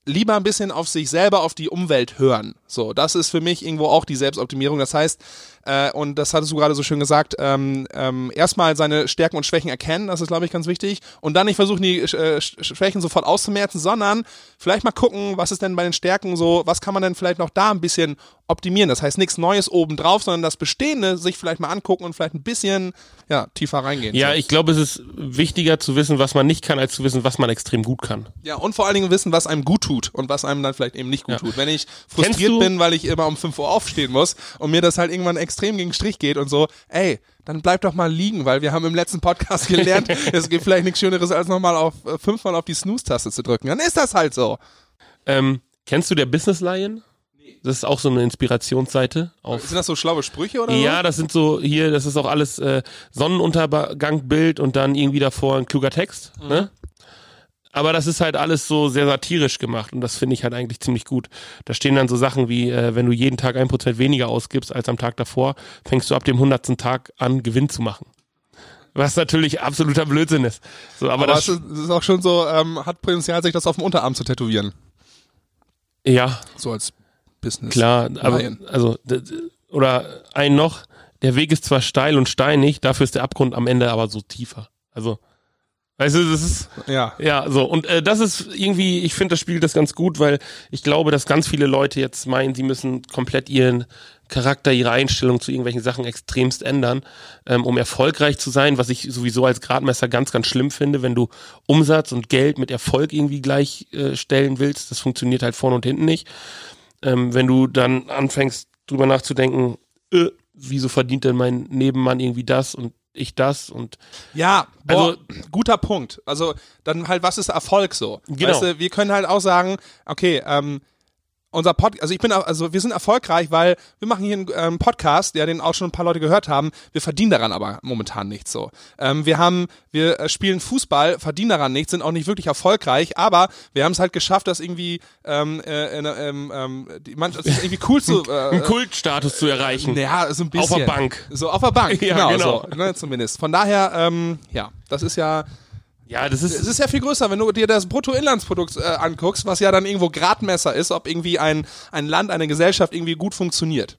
Speaker 2: lieber ein bisschen auf sich selber, auf die Umwelt hören. So, das ist für mich irgendwo auch die Selbstoptimierung. Das heißt, äh, und das hattest du gerade so schön gesagt, ähm, ähm, erstmal seine Stärken und Schwächen erkennen, das ist, glaube ich, ganz wichtig. Und dann nicht versuchen, die äh, Schwächen sofort auszumerzen, sondern vielleicht mal gucken, was ist denn bei den Stärken so, was kann man denn vielleicht noch da ein bisschen optimieren. Das heißt, nichts Neues obendrauf, sondern das Bestehende sich vielleicht mal angucken und vielleicht ein bisschen ja, tiefer reingehen.
Speaker 3: Ja, so. ich glaube, es ist wichtiger zu wissen, was man nicht kann, als zu wissen, was man extrem gut kann.
Speaker 2: Ja, und vor allen Dingen wissen, was einem gut tut und was einem dann vielleicht eben nicht gut ja. tut. Wenn ich frustriert bin, weil ich immer um 5 Uhr aufstehen muss und mir das halt irgendwann extrem gegen Strich geht und so, ey, dann bleib doch mal liegen, weil wir haben im letzten Podcast gelernt, es gibt vielleicht nichts Schöneres, als nochmal auf äh, fünfmal auf die Snooze-Taste zu drücken. Dann ist das halt so.
Speaker 3: Ähm, kennst du der Business Lion? Das ist auch so eine Inspirationsseite. Auf
Speaker 2: sind das so schlaue Sprüche oder?
Speaker 3: Ja, so? das sind so hier, das ist auch alles äh, Sonnenuntergangbild und dann irgendwie davor ein kluger Text. Mhm. Ne? Aber das ist halt alles so sehr satirisch gemacht und das finde ich halt eigentlich ziemlich gut. Da stehen dann so Sachen wie, äh, wenn du jeden Tag ein Prozent weniger ausgibst als am Tag davor, fängst du ab dem hundertsten Tag an, Gewinn zu machen. Was natürlich absoluter Blödsinn ist. So, aber, aber das,
Speaker 2: das ist auch schon so, ähm, hat Potenzial, sich das auf dem Unterarm zu tätowieren.
Speaker 3: Ja.
Speaker 2: So als Business.
Speaker 3: Klar, aber also oder ein noch, der Weg ist zwar steil und steinig, dafür ist der Abgrund am Ende aber so tiefer. Also Weißt du, das ist ja. ja so. Und äh, das ist irgendwie, ich finde, das spielt das ganz gut, weil ich glaube, dass ganz viele Leute jetzt meinen, sie müssen komplett ihren Charakter, ihre Einstellung zu irgendwelchen Sachen extremst ändern, ähm, um erfolgreich zu sein, was ich sowieso als Gradmesser ganz, ganz schlimm finde, wenn du Umsatz und Geld mit Erfolg irgendwie gleichstellen äh, willst. Das funktioniert halt vorne und hinten nicht. Ähm, wenn du dann anfängst, drüber nachzudenken, äh, wieso verdient denn mein Nebenmann irgendwie das und ich das und
Speaker 2: ja, boah, also guter Punkt. Also dann halt, was ist Erfolg so? Genau. Weißt du, wir können halt auch sagen, okay, ähm, unser Pod, also ich bin, also wir sind erfolgreich, weil wir machen hier einen ähm, Podcast, ja, den auch schon ein paar Leute gehört haben. Wir verdienen daran aber momentan nichts so. Ähm, wir haben, wir äh, spielen Fußball, verdienen daran nichts, sind auch nicht wirklich erfolgreich, aber wir haben es halt geschafft, das irgendwie, ähm, äh, äh, ähm, die Mannschaft ist irgendwie cool zu,
Speaker 3: äh, einen Kultstatus zu erreichen.
Speaker 2: Ja, so ein bisschen.
Speaker 3: Auf der Bank.
Speaker 2: So auf der Bank, ja, genau, genau. So, ne, zumindest. Von daher, ähm, ja, das ist ja
Speaker 3: ja, das ist.
Speaker 2: Es ist ja viel größer, wenn du dir das Bruttoinlandsprodukt äh, anguckst, was ja dann irgendwo Gradmesser ist, ob irgendwie ein, ein Land, eine Gesellschaft irgendwie gut funktioniert.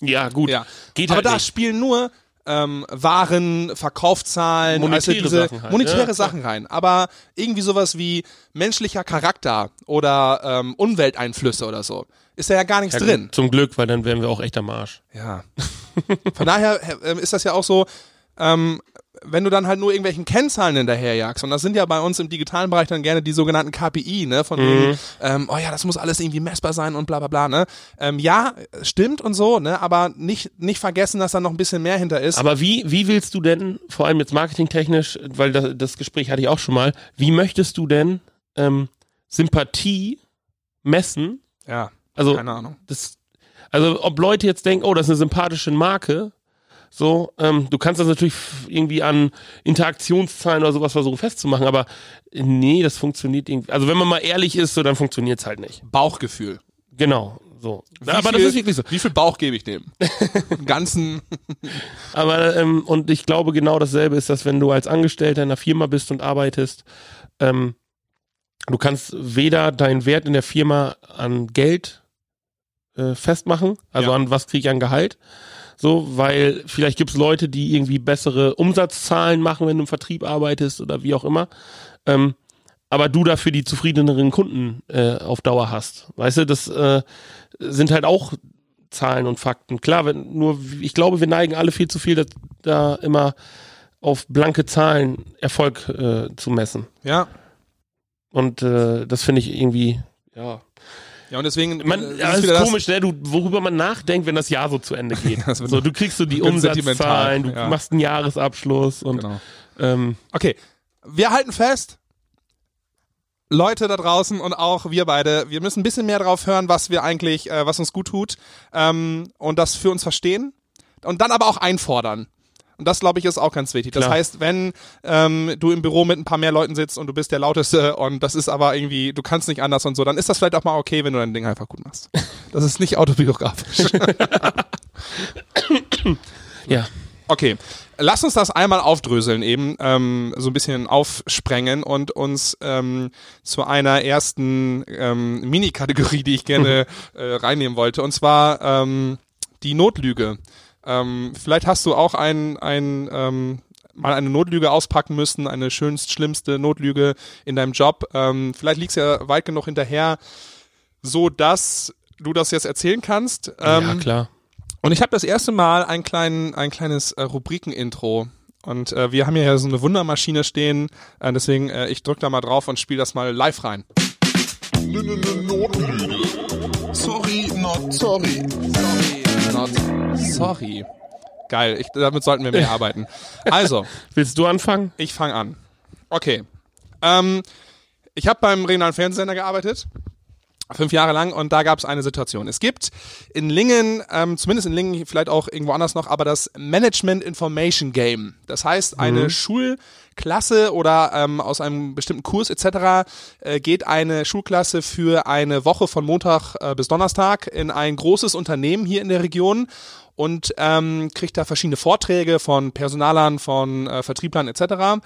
Speaker 3: Ja, gut.
Speaker 2: Ja. Geht Aber halt da nicht. spielen nur ähm, Waren, Verkaufszahlen,
Speaker 3: monetäre, also Sachen,
Speaker 2: halt. monetäre ja, Sachen rein. Aber irgendwie sowas wie menschlicher Charakter oder ähm, Umwelteinflüsse oder so. Ist da ja gar nichts ja, drin.
Speaker 3: Zum Glück, weil dann wären wir auch echt am Arsch.
Speaker 2: Ja. Von daher äh, ist das ja auch so, ähm, wenn du dann halt nur irgendwelchen Kennzahlen hinterherjagst, und das sind ja bei uns im digitalen Bereich dann gerne die sogenannten KPI, ne, von mhm. wegen, ähm, oh ja, das muss alles irgendwie messbar sein und bla bla bla, ne. Ähm, ja, stimmt und so, ne, aber nicht, nicht vergessen, dass da noch ein bisschen mehr hinter ist.
Speaker 3: Aber wie, wie willst du denn, vor allem jetzt marketingtechnisch, weil das, das Gespräch hatte ich auch schon mal, wie möchtest du denn ähm, Sympathie messen?
Speaker 2: Ja,
Speaker 3: also, keine Ahnung. Das, also ob Leute jetzt denken, oh, das ist eine sympathische Marke, so, ähm, du kannst das natürlich irgendwie an Interaktionszahlen oder sowas versuchen festzumachen, aber nee, das funktioniert irgendwie. Also wenn man mal ehrlich ist, so dann funktioniert es halt nicht.
Speaker 2: Bauchgefühl.
Speaker 3: Genau. So.
Speaker 2: Wie
Speaker 3: aber
Speaker 2: viel,
Speaker 3: das ist wirklich so.
Speaker 2: Wie viel Bauch gebe ich dem? Ganzen.
Speaker 3: Aber ähm, und ich glaube genau dasselbe ist, dass wenn du als Angestellter in einer Firma bist und arbeitest, ähm, du kannst weder deinen Wert in der Firma an Geld äh, festmachen, also
Speaker 2: Ja.
Speaker 3: an was kriege ich an Gehalt. So, weil vielleicht gibt's Leute, die irgendwie bessere Umsatzzahlen machen, wenn du im Vertrieb arbeitest oder wie auch immer. Ähm, aber du dafür die zufriedeneren Kunden äh, auf Dauer hast. Weißt du, das äh, sind halt auch Zahlen und Fakten. Klar, wenn, nur ich glaube, wir neigen alle viel zu viel da, da immer auf blanke Zahlen Erfolg äh, zu messen.
Speaker 2: Ja.
Speaker 3: Und äh, das finde ich irgendwie, ja.
Speaker 2: Ja, und deswegen.
Speaker 3: Man,
Speaker 2: äh,
Speaker 3: ja,
Speaker 2: ist
Speaker 3: ist komisch, ne? du, worüber man nachdenkt, wenn das Jahr so zu Ende geht. So, du kriegst so die Umsatzzahlen, du
Speaker 2: ja.
Speaker 3: machst einen Jahresabschluss und
Speaker 2: Genau.
Speaker 3: ähm,
Speaker 2: Okay, wir halten fest, Leute da draußen und auch wir beide, wir müssen ein bisschen mehr drauf hören, was wir eigentlich, äh, was uns gut tut ähm, und das für uns verstehen und dann aber auch einfordern. Und das, glaube ich, ist auch ganz wichtig. Das
Speaker 3: Klar.
Speaker 2: heißt, wenn ähm, du im Büro mit ein paar mehr Leuten sitzt und du bist der Lauteste und das ist aber irgendwie, du kannst nicht anders und so, dann ist das vielleicht auch mal okay, wenn du dein Ding einfach gut machst. Das ist nicht autobiografisch.
Speaker 3: ja.
Speaker 2: Okay, lass uns das einmal aufdröseln eben, ähm, so ein bisschen aufsprengen und uns ähm, zu einer ersten ähm, Mini-Kategorie, die ich gerne äh, reinnehmen wollte, und zwar ähm, die Notlüge. Ähm, vielleicht hast du auch ein, ein ähm, mal eine Notlüge auspacken müssen, eine schönst schlimmste Notlüge in deinem Job. Ähm, vielleicht liegst du ja weit genug hinterher, so dass du das jetzt erzählen kannst. Ähm,
Speaker 3: ja, klar.
Speaker 2: und ich habe das erste Mal ein, klein, ein kleines äh, Rubriken-Intro. Und äh, wir haben hier ja so eine Wundermaschine stehen. Äh, deswegen, äh, ich drück da mal drauf und spiele das mal live rein.
Speaker 1: Notlüge. Sorry, not sorry.
Speaker 2: Not sorry. Geil, ich, damit sollten wir mehr arbeiten. Also,
Speaker 3: Willst du anfangen?
Speaker 2: ich fange an. Okay. Ähm, ich habe beim regionalen Fernsehsender gearbeitet. Fünf Jahre lang und da gab es eine Situation. Es gibt in Lingen, ähm, zumindest in Lingen, vielleicht auch irgendwo anders noch, aber das Management Information Game. Das heißt, eine Schulklasse oder ähm, aus einem bestimmten Kurs etc. Äh, geht eine Schulklasse für eine Woche von Montag äh, bis Donnerstag in ein großes Unternehmen hier in der Region und ähm, kriegt da verschiedene Vorträge von Personalern, von äh, Vertrieblern etc.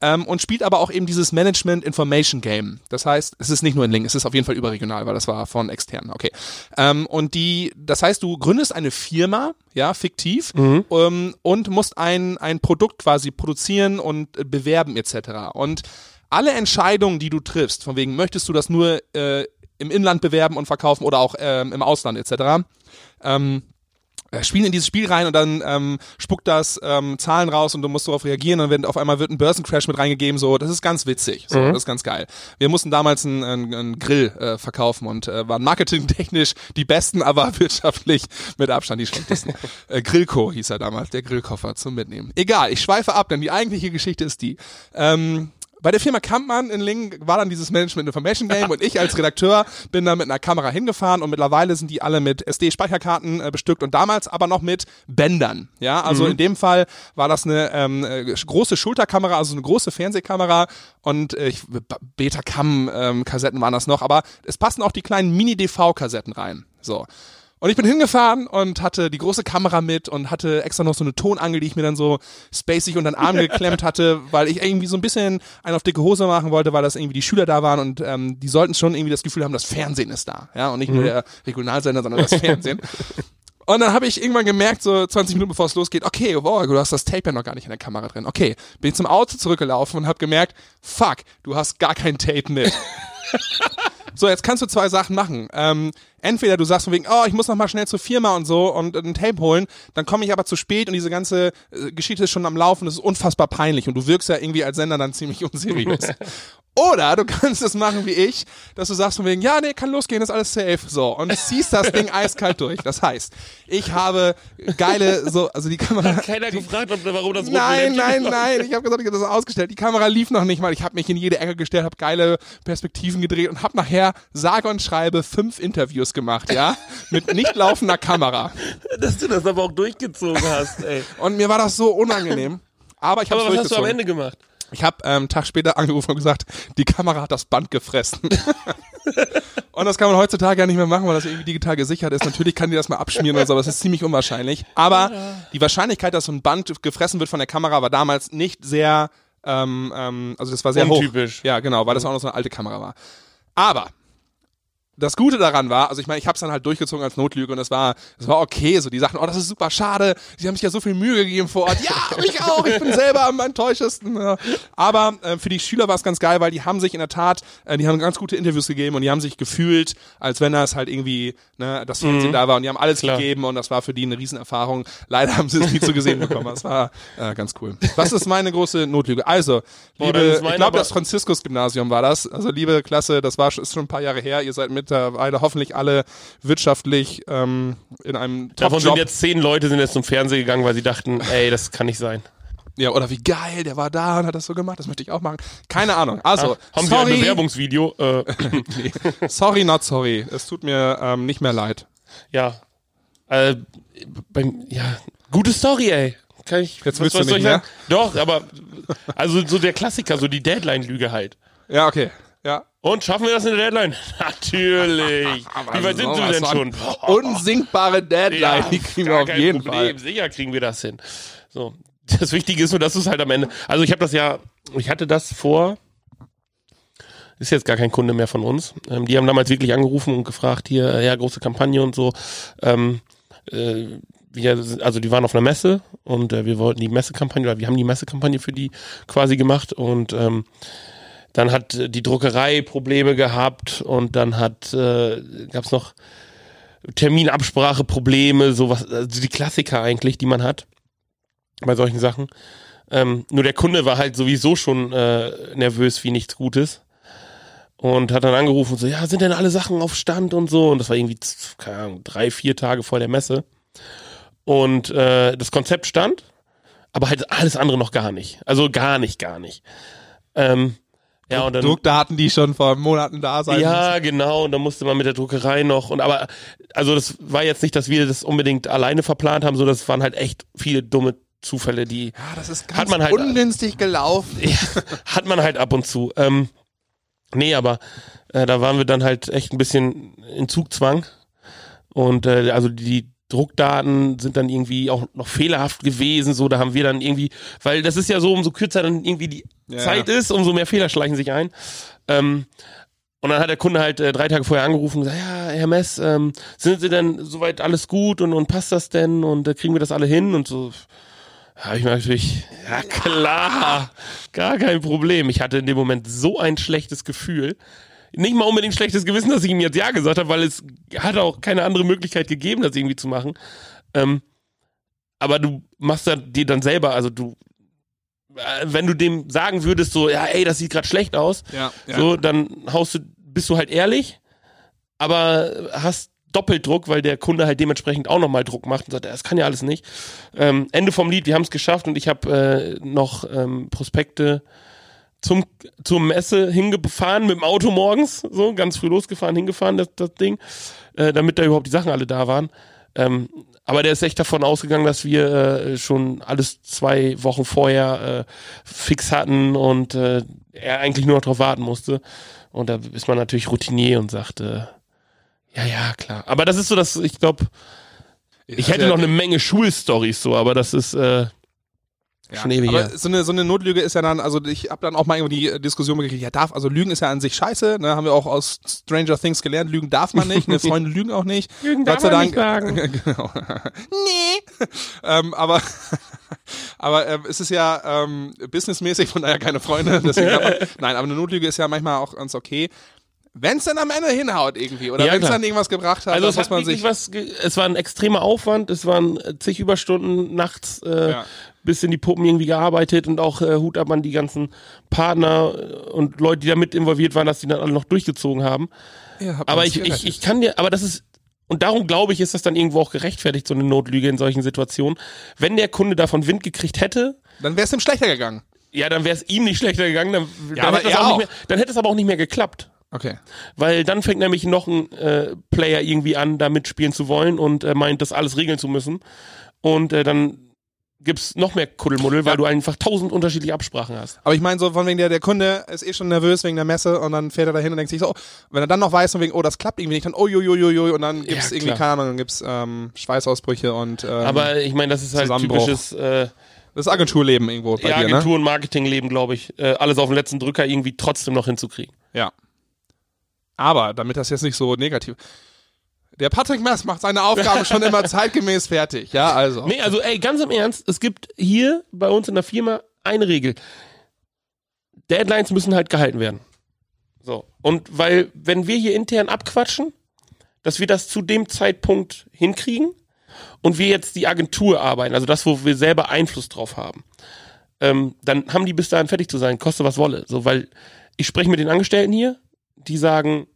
Speaker 2: Ähm, und spielt aber auch eben dieses Management Information Game. Das heißt, es ist nicht nur in Lingen, es ist auf jeden Fall überregional, weil das war von externen. Okay. Ähm, und die, das heißt, du gründest eine Firma, ja, fiktiv, ähm, und musst ein, ein Produkt quasi produzieren und äh, bewerben etc. Und alle Entscheidungen, die du triffst, von wegen möchtest du das nur äh, im Inland bewerben und verkaufen oder auch ähm, im Ausland etc. Ähm, äh, spielen in dieses Spiel rein und dann ähm, spuckt das ähm, Zahlen raus und du musst darauf reagieren und wenn auf einmal wird ein Börsencrash mit reingegeben, so, das ist ganz witzig, so, das ist ganz geil. Wir mussten damals einen, einen, einen Grill äh, verkaufen und äh, waren marketingtechnisch die besten, aber wirtschaftlich mit Abstand die schlechtesten. äh, Grillco hieß er damals, der Grillkoffer zum Mitnehmen. Egal, ich schweife ab, denn die eigentliche Geschichte ist die. Ähm, bei der Firma Kampmann in Lingen war dann dieses Management Information Game und ich als Redakteur bin da mit einer Kamera hingefahren und mittlerweile sind die alle mit SD-Speicherkarten äh, bestückt und damals aber noch mit Bändern. Ja, also in dem Fall war das eine ähm, äh, große Schulterkamera, also eine große Fernsehkamera und äh, ich, Betacam-Kassetten waren das noch, aber es passen auch die kleinen Mini-DV-Kassetten rein. So. Und ich bin hingefahren und hatte die große Kamera mit und hatte extra noch so eine Tonangel, die ich mir dann so spacig unter den Arm geklemmt hatte, weil ich irgendwie so ein bisschen einen auf dicke Hose machen wollte, weil das irgendwie die Schüler da waren und ähm, die sollten schon irgendwie das Gefühl haben, das Fernsehen ist da. Ja, und nicht nur der Regionalsender, sondern das Fernsehen. Und dann habe ich irgendwann gemerkt, so 20 Minuten bevor es losgeht, okay, wow, du hast das Tape ja noch gar nicht in der Kamera drin. Okay, bin zum Auto zurückgelaufen und habe gemerkt, fuck, du hast gar kein Tape mit. So, jetzt kannst du zwei Sachen machen. Ähm, entweder du sagst von wegen, oh, ich muss noch mal schnell zur Firma und so und ein Tape holen, dann komme ich aber zu spät und diese ganze äh, Geschichte ist schon am Laufen, das ist unfassbar peinlich und du wirkst ja irgendwie als Sender dann ziemlich unseriös. Oder du kannst es machen wie ich, dass du sagst von wegen, ja, nee, kann losgehen, ist alles safe. So, und ziehst das Ding eiskalt durch. Das heißt, ich habe geile, so, also die Kamera.
Speaker 3: Keiner gefragt, ob, warum das
Speaker 2: Nein, nein, nein. Ich habe gesagt, ich habe das ausgestellt. Die Kamera lief noch nicht mal. Ich habe mich in jede Ecke gestellt, habe geile Perspektiven gedreht und habe nachher sage und schreibe fünf Interviews gemacht, ja, mit nicht laufender Kamera.
Speaker 3: Dass du das aber auch durchgezogen hast, ey.
Speaker 2: Und mir war das so unangenehm. Aber ich habe
Speaker 3: Aber was hast du am. Ende gemacht?
Speaker 2: Ich habe ähm, einen Tag später angerufen und gesagt, die Kamera hat das Band gefressen. und das kann man heutzutage ja nicht mehr machen, weil das irgendwie digital gesichert ist. Natürlich kann die das mal abschmieren oder so, aber das ist ziemlich unwahrscheinlich. Aber die Wahrscheinlichkeit, dass so ein Band gefressen wird von der Kamera, war damals nicht sehr, ähm, ähm, also das war sehr
Speaker 3: Untypisch.
Speaker 2: hoch. Ja, genau, weil das auch noch so eine alte Kamera war. Aber das Gute daran war, also ich meine, ich habe es dann halt durchgezogen als Notlüge und es war, es war okay. So die sagten, oh, das ist super schade. Sie haben sich ja so viel Mühe gegeben vor Ort. Ja, ich auch. Ich bin selber am enttäuschesten. Aber äh, für die Schüler war es ganz geil, weil die haben sich in der Tat, äh, die haben ganz gute Interviews gegeben und die haben sich gefühlt, als wenn das halt irgendwie ne, das Fernsehen da war und die haben alles
Speaker 3: Klar.
Speaker 2: gegeben und das war für die eine Riesenerfahrung. Leider haben sie es nie zu gesehen bekommen. Das war äh, ganz cool. Was ist meine große Notlüge? Also,
Speaker 3: Boah,
Speaker 2: liebe, ich glaube, das Franziskus-Gymnasium war das. Also, liebe Klasse, das war ist schon ein paar Jahre her. Ihr seid mittlerweile hoffentlich alle wirtschaftlich ähm, in einem
Speaker 3: Davon sind jetzt zehn Leute sind jetzt zum Fernsehen gegangen, weil sie dachten, ey, das kann nicht sein.
Speaker 2: Ja, oder wie geil, der war da und hat das so gemacht. Das möchte ich auch machen. Keine Ahnung. Also,
Speaker 3: Ah, Haben sie ein
Speaker 2: sorry,
Speaker 3: Bewerbungsvideo? Äh,
Speaker 2: sorry, not sorry. Es tut mir ähm, nicht mehr leid.
Speaker 3: ja. Äh, beim, ja. Gute Story, ey. Kann ich,
Speaker 2: Jetzt willst du nicht
Speaker 3: ich
Speaker 2: mehr?
Speaker 3: Doch, aber also so der Klassiker, so die Deadline-Lüge halt.
Speaker 2: Ja, okay. Ja.
Speaker 3: Und schaffen wir das in der Deadline? Natürlich. Wie weit sind wir denn schon?
Speaker 2: von Unsinkbare Deadline, die kriegen wir auf
Speaker 3: kein
Speaker 2: jeden
Speaker 3: Problem.
Speaker 2: Fall.
Speaker 3: Sicher kriegen wir das hin. So. Das Wichtige ist nur, dass du es halt am Ende. Also ich habe das ja, ich hatte das vor. Ist jetzt gar kein Kunde mehr von uns. Ähm, die haben damals wirklich angerufen und gefragt, hier, äh, ja, große Kampagne und so. Ähm, äh, wir, also die waren auf einer Messe und äh, wir wollten die Messekampagne, oder wir haben die Messekampagne für die quasi gemacht und ähm, dann hat äh, die Druckerei Probleme gehabt und dann hat äh, gab es noch Terminabsprache Probleme, sowas, also die Klassiker eigentlich, die man hat bei solchen Sachen. Ähm, nur der Kunde war halt sowieso schon äh, nervös wie nichts Gutes und hat dann angerufen und so, ja, sind denn alle Sachen auf Stand und so und das war irgendwie keine Ahnung, drei, vier Tage vor der Messe und äh, das Konzept stand, aber halt alles andere noch gar nicht, also gar nicht, gar nicht. Ähm, ja, und dann,
Speaker 2: Druckdaten, die schon vor Monaten da sein
Speaker 3: ja, genau. Und dann musste man mit der Druckerei noch. Und aber, also das war jetzt nicht, dass wir das unbedingt alleine verplant haben, so das waren halt echt viele dumme Zufälle, die
Speaker 2: Ja, das ist ganz
Speaker 3: Hat man halt-
Speaker 2: ungünstig gelaufen.
Speaker 3: hat man halt ab und zu. Ähm, nee, aber äh, da waren wir dann halt echt ein bisschen in Zugzwang. Und äh, also die Druckdaten sind dann irgendwie auch noch fehlerhaft gewesen. So, da haben wir dann irgendwie, weil das ist ja so, umso kürzer dann irgendwie die
Speaker 2: Ja.
Speaker 3: Zeit ist, umso mehr Fehler schleichen sich ein. Ähm, und dann hat der Kunde halt äh, drei Tage vorher angerufen und gesagt, ja, Herr Mess, ähm, sind Sie denn soweit alles gut und, und passt das denn und äh, kriegen wir das alle hin und so. Habe ich mir natürlich, ja klar, gar kein Problem. Ich hatte in dem Moment so ein schlechtes Gefühl. Nicht mal unbedingt schlechtes Gewissen, dass ich ihm jetzt Ja gesagt habe, weil es hat auch keine andere Möglichkeit gegeben, das irgendwie zu machen. Ähm, aber du machst da dir dann selber, also du, äh, wenn du dem sagen würdest, so, ja, ey, das sieht gerade schlecht aus,
Speaker 2: Ja, ja.
Speaker 3: so, dann haust du, bist du halt ehrlich, aber hast Doppeldruck, weil der Kunde halt dementsprechend auch nochmal Druck macht und sagt, das kann ja alles nicht. Ähm, Ende vom Lied, wir haben es geschafft und ich habe äh, noch ähm, Prospekte zum, zur Messe hingefahren mit dem Auto morgens, so ganz früh losgefahren, hingefahren, das, das Ding, äh, damit da überhaupt die Sachen alle da waren. Ähm, aber der ist echt davon ausgegangen, dass wir äh, schon alles zwei Wochen vorher äh, fix hatten und äh, er eigentlich nur noch drauf warten musste. Und da ist man natürlich Routinier und sagt, äh, ja, ja, klar. Aber das ist so, dass ich glaube, ich hätte noch eine Menge Schulstories so, aber das ist äh,
Speaker 2: Ja,
Speaker 3: schon ewig
Speaker 2: aber
Speaker 3: her.
Speaker 2: so eine, so eine Notlüge ist ja dann, also ich habe dann auch mal irgendwie die Diskussion gekriegt, ja darf, also Lügen ist ja an sich scheiße, ne, haben wir auch aus Stranger Things gelernt, Lügen darf man nicht, ne, Freunde lügen auch nicht.
Speaker 3: Lügen
Speaker 2: Gott
Speaker 3: darf
Speaker 2: sei
Speaker 3: man
Speaker 2: Dank.
Speaker 3: nicht sagen.
Speaker 2: genau. nee. ähm, aber aber ähm, es ist ja ähm, businessmäßig, von daher keine Freunde. Deswegen man, nein, aber eine Notlüge ist ja manchmal auch ganz okay. Wenn es dann am Ende hinhaut irgendwie oder
Speaker 3: Ja,
Speaker 2: wenn es dann irgendwas gebracht hat,
Speaker 3: Also es hat
Speaker 2: man sich
Speaker 3: was, es war ein extremer Aufwand, es waren äh, zig Überstunden nachts äh,
Speaker 2: Ja.
Speaker 3: Bis in die Puppen irgendwie gearbeitet und auch äh, Hut ab an die ganzen Partner äh, und Leute, die da mit involviert waren, dass die dann alle noch durchgezogen haben.
Speaker 2: Ja, hat
Speaker 3: Aber ich, ich, ich kann dir, aber das ist, und darum glaube ich, ist das dann irgendwo auch gerechtfertigt, so eine Notlüge in solchen Situationen. Wenn der Kunde davon Wind gekriegt hätte,
Speaker 2: dann wäre es ihm schlechter gegangen.
Speaker 3: ja, dann wäre es ihm nicht schlechter gegangen, dann, dann,
Speaker 2: aber
Speaker 3: hätte es auch
Speaker 2: auch.
Speaker 3: mehr, dann hätte es aber auch nicht mehr geklappt.
Speaker 2: Okay.
Speaker 3: Weil dann fängt nämlich noch ein äh, Player irgendwie an, da mitspielen zu wollen und äh, meint, das alles regeln zu müssen. Und äh, dann gibt's noch mehr Kuddelmuddel, weil
Speaker 2: Ja.
Speaker 3: du einfach tausend unterschiedliche Absprachen hast.
Speaker 2: Aber ich meine so von wegen der, der Kunde ist eh schon nervös wegen der Messe und dann fährt er dahin und denkt sich so, oh, wenn er dann noch weiß von wegen, oh, das klappt irgendwie nicht, dann oh, jo, jo, jo, jo, und dann gibt's
Speaker 3: Ja,
Speaker 2: irgendwie, keine Ahnung, dann gibt's ähm, Schweißausbrüche und ähm,
Speaker 3: Aber ich meine, das ist halt typisches äh,
Speaker 2: das Agenturleben irgendwo bei
Speaker 3: ja,
Speaker 2: dir,
Speaker 3: Agentur- und Marketingleben, glaube ich. Äh, alles auf den letzten Drücker irgendwie trotzdem noch hinzukriegen.
Speaker 2: ne? Ja. Aber, damit das jetzt nicht so negativ der Patrick Mess macht seine Aufgaben schon immer zeitgemäß fertig, ja, also.
Speaker 3: Nee, also ey, ganz im Ernst, es gibt hier bei uns in der Firma eine Regel. Deadlines müssen halt gehalten werden. So. Und weil, wenn wir hier intern abquatschen, dass wir das zu dem Zeitpunkt hinkriegen und wir jetzt die Agentur arbeiten, also das, wo wir selber Einfluss drauf haben, ähm, dann haben die bis dahin fertig zu sein, koste was wolle. So, weil ich spreche mit den Angestellten hier, die sagen,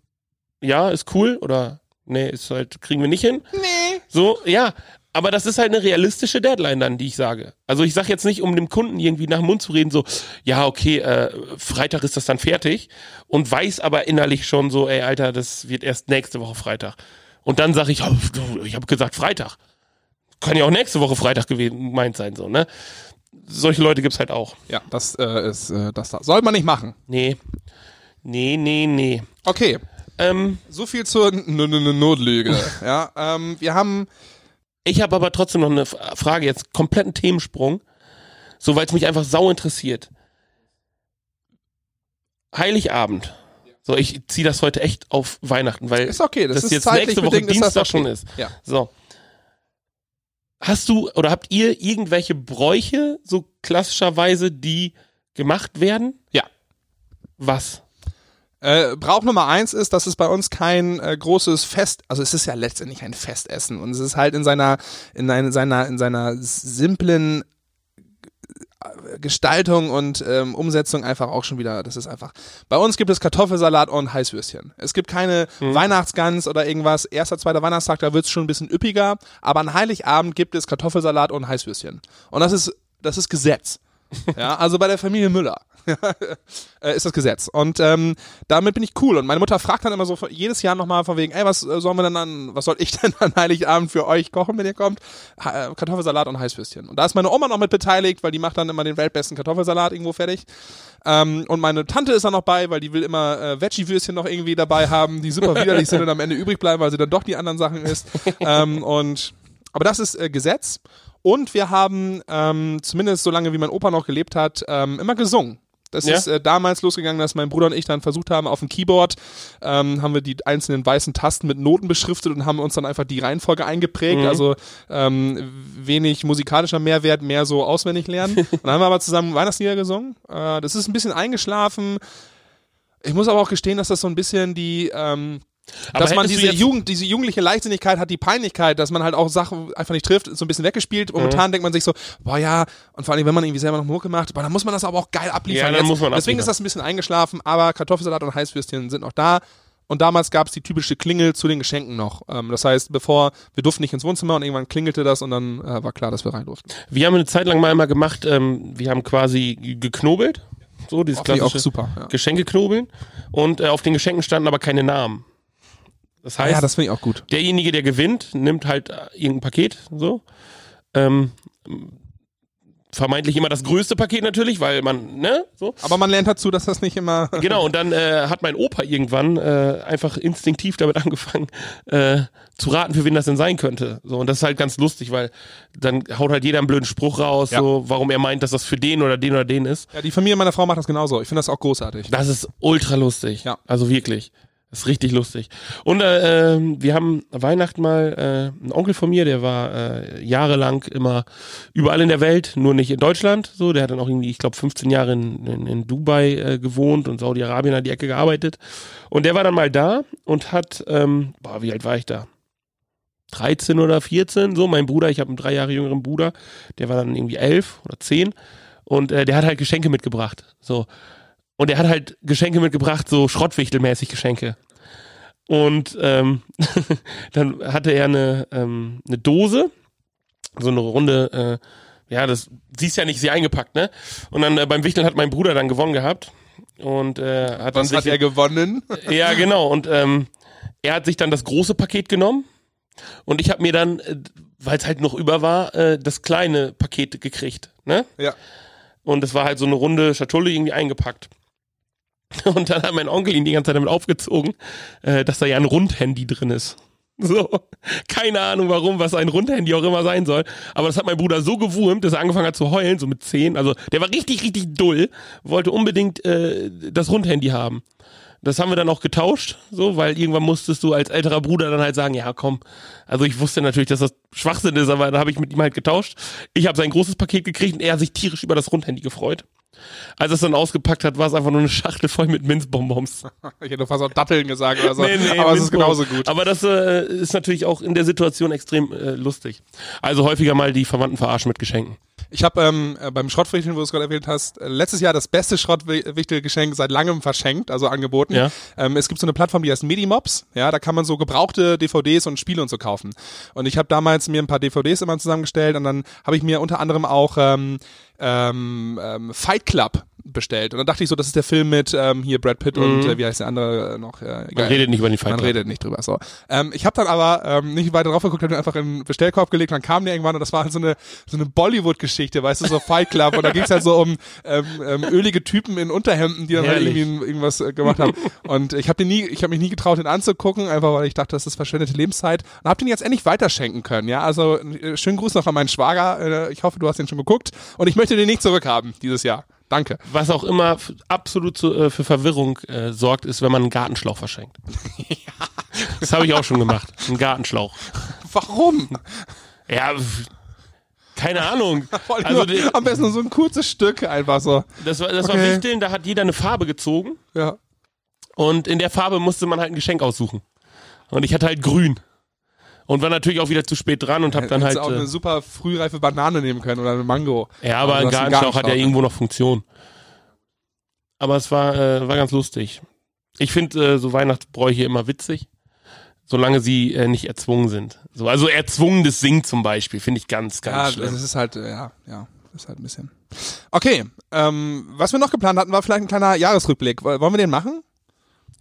Speaker 3: ja, ist cool oder nee, ist halt, kriegen wir nicht hin.
Speaker 2: Nee.
Speaker 3: So, ja. Aber das ist halt eine realistische Deadline dann, die ich sage. Also ich sage jetzt nicht, um dem Kunden irgendwie nach dem Mund zu reden, so, ja, okay, äh, Freitag ist das dann fertig und weiß aber innerlich schon so, ey, Alter, das wird erst nächste Woche Freitag. Und dann sage ich, oh, ich habe gesagt Freitag. Kann ja auch nächste Woche Freitag gewesen gemeint sein, so, ne? Solche Leute gibt's halt auch.
Speaker 2: Ja, das äh, ist äh, das da. Soll man nicht machen.
Speaker 3: Nee. Nee, nee, nee.
Speaker 2: Okay.
Speaker 3: Ähm,
Speaker 2: So viel zur Notlüge. ja, ähm, wir haben
Speaker 3: Ich habe aber trotzdem noch eine Frage, jetzt kompletten Themensprung, so weil es mich einfach sau interessiert. Heiligabend. So, ich ziehe das heute echt auf Weihnachten, weil
Speaker 2: Ist okay, das,
Speaker 3: das
Speaker 2: ist
Speaker 3: jetzt nächste Woche
Speaker 2: bedingt
Speaker 3: Dienstag
Speaker 2: okay.
Speaker 3: schon ist.
Speaker 2: Ja.
Speaker 3: So. Hast du oder habt ihr irgendwelche Bräuche, so klassischerweise, die gemacht werden?
Speaker 2: Ja.
Speaker 3: Was?
Speaker 2: Äh, Brauch Nummer eins ist, dass es bei uns kein äh, großes Fest, also es ist ja letztendlich ein Festessen und es ist halt in seiner, in ein, seiner, in seiner simplen äh, Gestaltung und ähm, Umsetzung einfach auch schon wieder, das ist einfach. Bei uns gibt es Kartoffelsalat und Heißwürstchen. Es gibt keine Weihnachtsgans oder irgendwas. Erster, zweiter Weihnachtstag, da wird es schon ein bisschen üppiger, aber an Heiligabend gibt es Kartoffelsalat und Heißwürstchen. Und das ist, das ist Gesetz. Ja, also bei der Familie Müller äh, ist das Gesetz. Und ähm, damit bin ich cool. Und meine Mutter fragt dann immer so jedes Jahr nochmal von wegen, ey, was äh, sollen wir denn dann, was soll ich denn an Heiligabend für euch kochen, wenn ihr kommt? Ha äh, Kartoffelsalat und Heißwürstchen. Und da ist meine Oma noch mit beteiligt, weil die macht dann immer den weltbesten Kartoffelsalat irgendwo fertig. Ähm, und meine Tante ist dann noch bei, weil die will immer äh, Veggie-Würstchen noch irgendwie dabei haben, die super widerlich sind und am Ende übrig bleiben, weil sie dann doch die anderen Sachen isst. ähm, und aber das ist äh, Gesetz. Und wir haben, ähm, zumindest so lange wie mein Opa noch gelebt hat, ähm, immer gesungen. Das
Speaker 3: Ja.
Speaker 2: ist äh, damals losgegangen, dass mein Bruder und ich dann versucht haben, auf dem Keyboard ähm, haben wir die einzelnen weißen Tasten mit Noten beschriftet und haben uns dann einfach die Reihenfolge eingeprägt.
Speaker 3: Mhm.
Speaker 2: Also ähm, wenig musikalischer Mehrwert, mehr so auswendig lernen. und dann haben wir aber zusammen Weihnachtslieder gesungen. Äh, das ist ein bisschen eingeschlafen. Ich muss aber auch gestehen, dass das so ein bisschen die ähm,
Speaker 3: Aber
Speaker 2: dass man diese Jugend, diese jugendliche Leichtsinnigkeit hat, die Peinlichkeit, dass man halt auch Sachen einfach nicht trifft, so ein bisschen weggespielt. Momentan denkt man sich so, boah ja, und vor allem, wenn man irgendwie selber noch Mucke macht, boah, dann muss man das aber auch geil abliefern.
Speaker 3: Ja, dann muss man
Speaker 2: Deswegen
Speaker 3: abliefern.
Speaker 2: ist das ein bisschen eingeschlafen, aber Kartoffelsalat und Heißwürstchen sind noch da. Und damals gab es die typische Klingel zu den Geschenken noch. Ähm, das heißt, bevor wir durften nicht ins Wohnzimmer und irgendwann klingelte das und dann äh, war klar, dass wir rein durften.
Speaker 3: Wir haben eine Zeit lang mal einmal gemacht, ähm, wir haben quasi geknobelt. So, dieses
Speaker 2: auch
Speaker 3: klassische
Speaker 2: super. Ja.
Speaker 3: Geschenke knobeln. Und äh, auf den Geschenken standen aber keine Namen. Das heißt,
Speaker 2: ja, das finde ich auch gut.
Speaker 3: derjenige, der gewinnt, nimmt halt irgendein Paket, so. Ähm, vermeintlich immer das größte Paket natürlich, weil man, ne, so.
Speaker 2: Aber man lernt dazu, dass das nicht immer.
Speaker 3: Genau, und dann äh, hat mein Opa irgendwann äh, einfach instinktiv damit angefangen, äh, zu raten, für wen das denn sein könnte. So, und das ist halt ganz lustig, weil dann haut halt jeder einen blöden Spruch raus,
Speaker 2: Ja.
Speaker 3: so, warum er meint, dass das für den oder den oder den ist.
Speaker 2: Ja, die Familie meiner Frau macht das genauso. Ich finde das auch großartig.
Speaker 3: Das ist ultra lustig.
Speaker 2: Ja.
Speaker 3: Also wirklich. Das ist richtig lustig. Und äh, ähm, wir haben Weihnachten mal äh, einen Onkel von mir, der war äh, jahrelang immer überall in der Welt, nur nicht in Deutschland. So, der hat dann auch irgendwie, ich glaube, 15 Jahre in, in, in Dubai äh, gewohnt und Saudi-Arabien an die Ecke gearbeitet. Und der war dann mal da und hat, ähm, boah, wie alt war ich da? 13 oder 14, so mein Bruder, ich habe einen drei Jahre jüngeren Bruder, der war dann irgendwie 11 oder 10 und äh, der hat halt Geschenke mitgebracht, so und er hat halt Geschenke mitgebracht, so Schrottwichtelmäßig Geschenke. Und ähm, dann hatte er eine, ähm, eine Dose, so eine runde, äh, ja, das siehst ja nicht, sie eingepackt, ne? Und dann äh, beim Wichteln hat mein Bruder dann gewonnen gehabt. Und äh, hat dann
Speaker 2: Was hat
Speaker 3: sich
Speaker 2: er gewonnen?
Speaker 3: ja, genau. Und ähm, er hat sich dann das große Paket genommen und ich habe mir dann, äh, weil es halt noch über war, äh, das kleine Paket gekriegt. Ne?
Speaker 2: Ja.
Speaker 3: Und es war halt so eine runde Schatulle irgendwie eingepackt. Und dann hat mein Onkel ihn die ganze Zeit damit aufgezogen, äh, dass da ja ein Rundhandy drin ist. So, keine Ahnung warum, was ein Rundhandy auch immer sein soll. Aber das hat mein Bruder so gewurmt, dass er angefangen hat zu heulen, so mit zehn. Also der war richtig, richtig dull, wollte unbedingt äh, das Rundhandy haben. Das haben wir dann auch getauscht, so, weil irgendwann musstest du als älterer Bruder dann halt sagen, ja komm, also ich wusste natürlich, dass das Schwachsinn ist, aber da habe ich mit ihm halt getauscht. Ich habe sein großes Paket gekriegt und er hat sich tierisch über das Rundhandy gefreut. Als er es dann ausgepackt hat, war es einfach nur eine Schachtel voll mit Minzbonbons.
Speaker 2: Ich hätte fast auch Datteln gesagt oder so.
Speaker 3: Nee, nee,
Speaker 2: aber es ist genauso gut.
Speaker 3: Aber das äh, ist natürlich auch in der Situation extrem äh, lustig. Also häufiger mal die Verwandten verarschen mit Geschenken.
Speaker 2: Ich habe ähm, äh, beim Schrottwichteln, wo du es gerade erwähnt hast, äh, letztes Jahr das beste Schrottwichtelgeschenk seit langem verschenkt, also angeboten.
Speaker 3: Ja.
Speaker 2: Ähm, es gibt so eine Plattform, die heißt Medimobs. Ja, da kann man so gebrauchte DVDs und Spiele und so kaufen. Und ich habe damals mir ein paar DVDs immer zusammengestellt und dann habe ich mir unter anderem auch ähm, ähm, ähm, Fight Club bestellt. Und dann dachte ich so, das ist der Film mit ähm, hier Brad Pitt und äh, wie heißt der andere äh, noch? Äh,
Speaker 3: Man
Speaker 2: egal.
Speaker 3: redet nicht über den Fight
Speaker 2: Man
Speaker 3: Club.
Speaker 2: redet nicht drüber. So. Ähm, ich habe dann aber ähm, nicht weiter drauf geguckt, habe einfach in den Bestellkorb gelegt, dann kam der irgendwann und das war halt so eine so eine Bollywood-Geschichte, weißt du, so Fight Club und da ging es halt so um ähm, ähm, ölige Typen in Unterhemden, die dann halt irgendwie irgendwas äh, gemacht haben. Und ich habe den nie, ich habe mich nie getraut, den anzugucken, einfach weil ich dachte, das ist verschwendete Lebenszeit. Und habe den jetzt endlich weiterschenken können. Ja, also äh, schönen Gruß noch an meinen Schwager. Äh, ich hoffe, du hast den schon geguckt und ich möchte den nicht zurückhaben dieses Jahr. Danke.
Speaker 3: Was auch immer absolut zu, äh, für Verwirrung äh, sorgt, ist, wenn man einen Gartenschlauch verschenkt. Das habe ich auch schon gemacht. Einen Gartenschlauch.
Speaker 2: Warum?
Speaker 3: Ja, keine Ahnung. Also
Speaker 2: nur, am besten so ein kurzes Stück einfach so.
Speaker 3: das war, das
Speaker 2: Okay.
Speaker 3: war Wichteln, da hat jeder eine Farbe gezogen
Speaker 2: Ja.
Speaker 3: und in der Farbe musste man halt ein Geschenk aussuchen. Und ich hatte halt grün. Und war natürlich auch wieder zu spät dran und habe dann halt.
Speaker 2: Auch
Speaker 3: Äh,
Speaker 2: eine super frühreife Banane nehmen können oder eine Mango.
Speaker 3: ja, aber
Speaker 2: du
Speaker 3: ein Gartenschlauch hat ja irgendwo noch Funktion. Aber es war, äh, war ganz lustig. Ich finde äh, so Weihnachtsbräuche immer witzig, solange sie äh, nicht erzwungen sind. So, also erzwungenes Singen zum Beispiel finde ich ganz, ganz
Speaker 2: Ja,
Speaker 3: schlimm.
Speaker 2: das ist halt, äh, ja, ja, das ist halt ein bisschen. Okay, ähm, was wir noch geplant hatten, war vielleicht ein kleiner Jahresrückblick. Woll- Wollen wir den machen?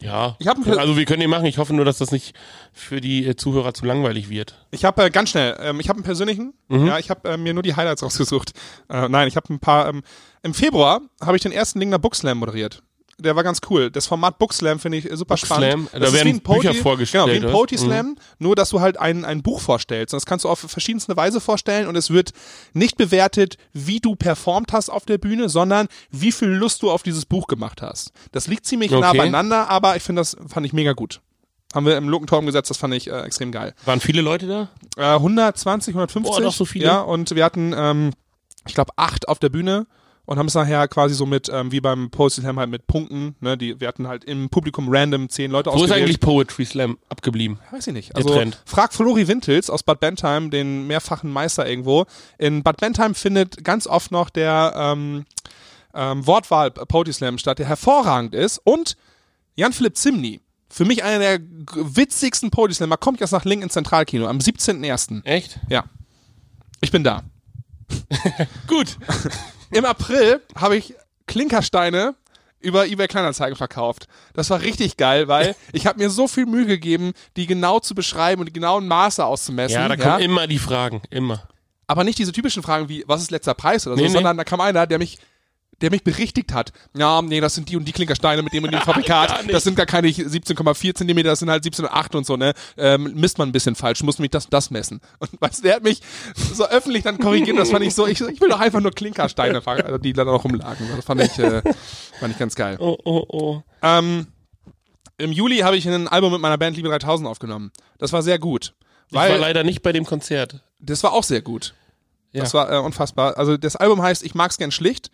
Speaker 3: Ja,
Speaker 2: Ich hab
Speaker 3: also wir können den machen. Ich hoffe nur, dass das nicht für die äh, Zuhörer zu langweilig wird.
Speaker 2: Ich habe äh, ganz schnell, ähm, ich habe einen persönlichen, ja, ich habe äh, mir nur die Highlights rausgesucht. Äh, nein, ich habe ein paar, ähm, im Februar habe ich den ersten Lingner Bookslam moderiert. Der war ganz cool. Das Format Bookslam finde ich super
Speaker 3: Bookslam?
Speaker 2: spannend.
Speaker 3: Da
Speaker 2: Das ist
Speaker 3: werden
Speaker 2: wie ein Poetry-
Speaker 3: Bücher vorgestellt,
Speaker 2: Genau, wie ein? Poetry Slam, nur dass du halt ein, ein Buch vorstellst. Und das kannst du auf verschiedenste Weise vorstellen und es wird nicht bewertet, wie du performt hast auf der Bühne, sondern wie viel Lust du auf dieses Buch gemacht hast. Das liegt ziemlich nah
Speaker 3: Okay.
Speaker 2: beieinander, aber ich finde das fand ich mega gut. Haben wir im Lokenturm gesetzt, das fand ich äh, extrem geil.
Speaker 3: Waren viele Leute da?
Speaker 2: Äh, 120, 150.
Speaker 3: Boah, doch so viele?
Speaker 2: Ja, und wir hatten, ähm, ich glaube, acht auf der Bühne und haben es nachher quasi so mit, ähm, wie beim Post Slam halt mit Punkten, ne, die, wir hatten halt im Publikum random zehn Leute
Speaker 3: Wo ist
Speaker 2: ausgewählt.
Speaker 3: eigentlich Poetry Slam abgeblieben?
Speaker 2: Weiß ich nicht. Also
Speaker 3: Trend?
Speaker 2: frag Flori Wintels aus Bad Bentheim, den mehrfachen Meister irgendwo. In Bad Bentheim findet ganz oft noch der ähm, ähm, Wortwahl Poetry Slam statt, der hervorragend ist. Und Jan-Philipp Zimny, für mich einer der witzigsten Poetry Slammer, kommt jetzt nach Link ins Zentralkino am 17.01.
Speaker 3: Echt?
Speaker 2: Ja. Ich bin da.
Speaker 3: Gut.
Speaker 2: Im April habe ich Klinkersteine über eBay Kleinanzeigen verkauft. Das war richtig geil, weil ich habe mir so viel Mühe gegeben, die genau zu beschreiben und die genauen Maße auszumessen.
Speaker 3: Ja, da kommen immer die Fragen. Immer.
Speaker 2: Aber nicht diese typischen Fragen wie, was ist letzter Preis oder so,
Speaker 3: Nee, nee.
Speaker 2: sondern da kam einer, der mich der mich berichtigt hat. Ja, nee, das sind die und die Klinkersteine mit dem und dem Fabrikat. Das sind gar keine 17,4 Zentimeter, das sind halt 17,8 und so, ne? Ähm, misst man ein bisschen falsch, muss mich das das messen. Und weißt der hat mich so öffentlich dann korrigiert, das fand ich so, ich, ich will doch einfach nur Klinkersteine fangen, also die da noch rumlagen. Das fand ich, äh, fand ich ganz geil.
Speaker 3: Oh, oh, oh.
Speaker 2: Ähm, Im Juli habe ich ein Album mit meiner Band Liebe 3000 aufgenommen. Das war sehr gut.
Speaker 3: Ich war leider nicht bei dem Konzert.
Speaker 2: das war auch sehr gut.
Speaker 3: Ja.
Speaker 2: Das war äh, unfassbar. Also das Album heißt Ich mag's gern schlicht.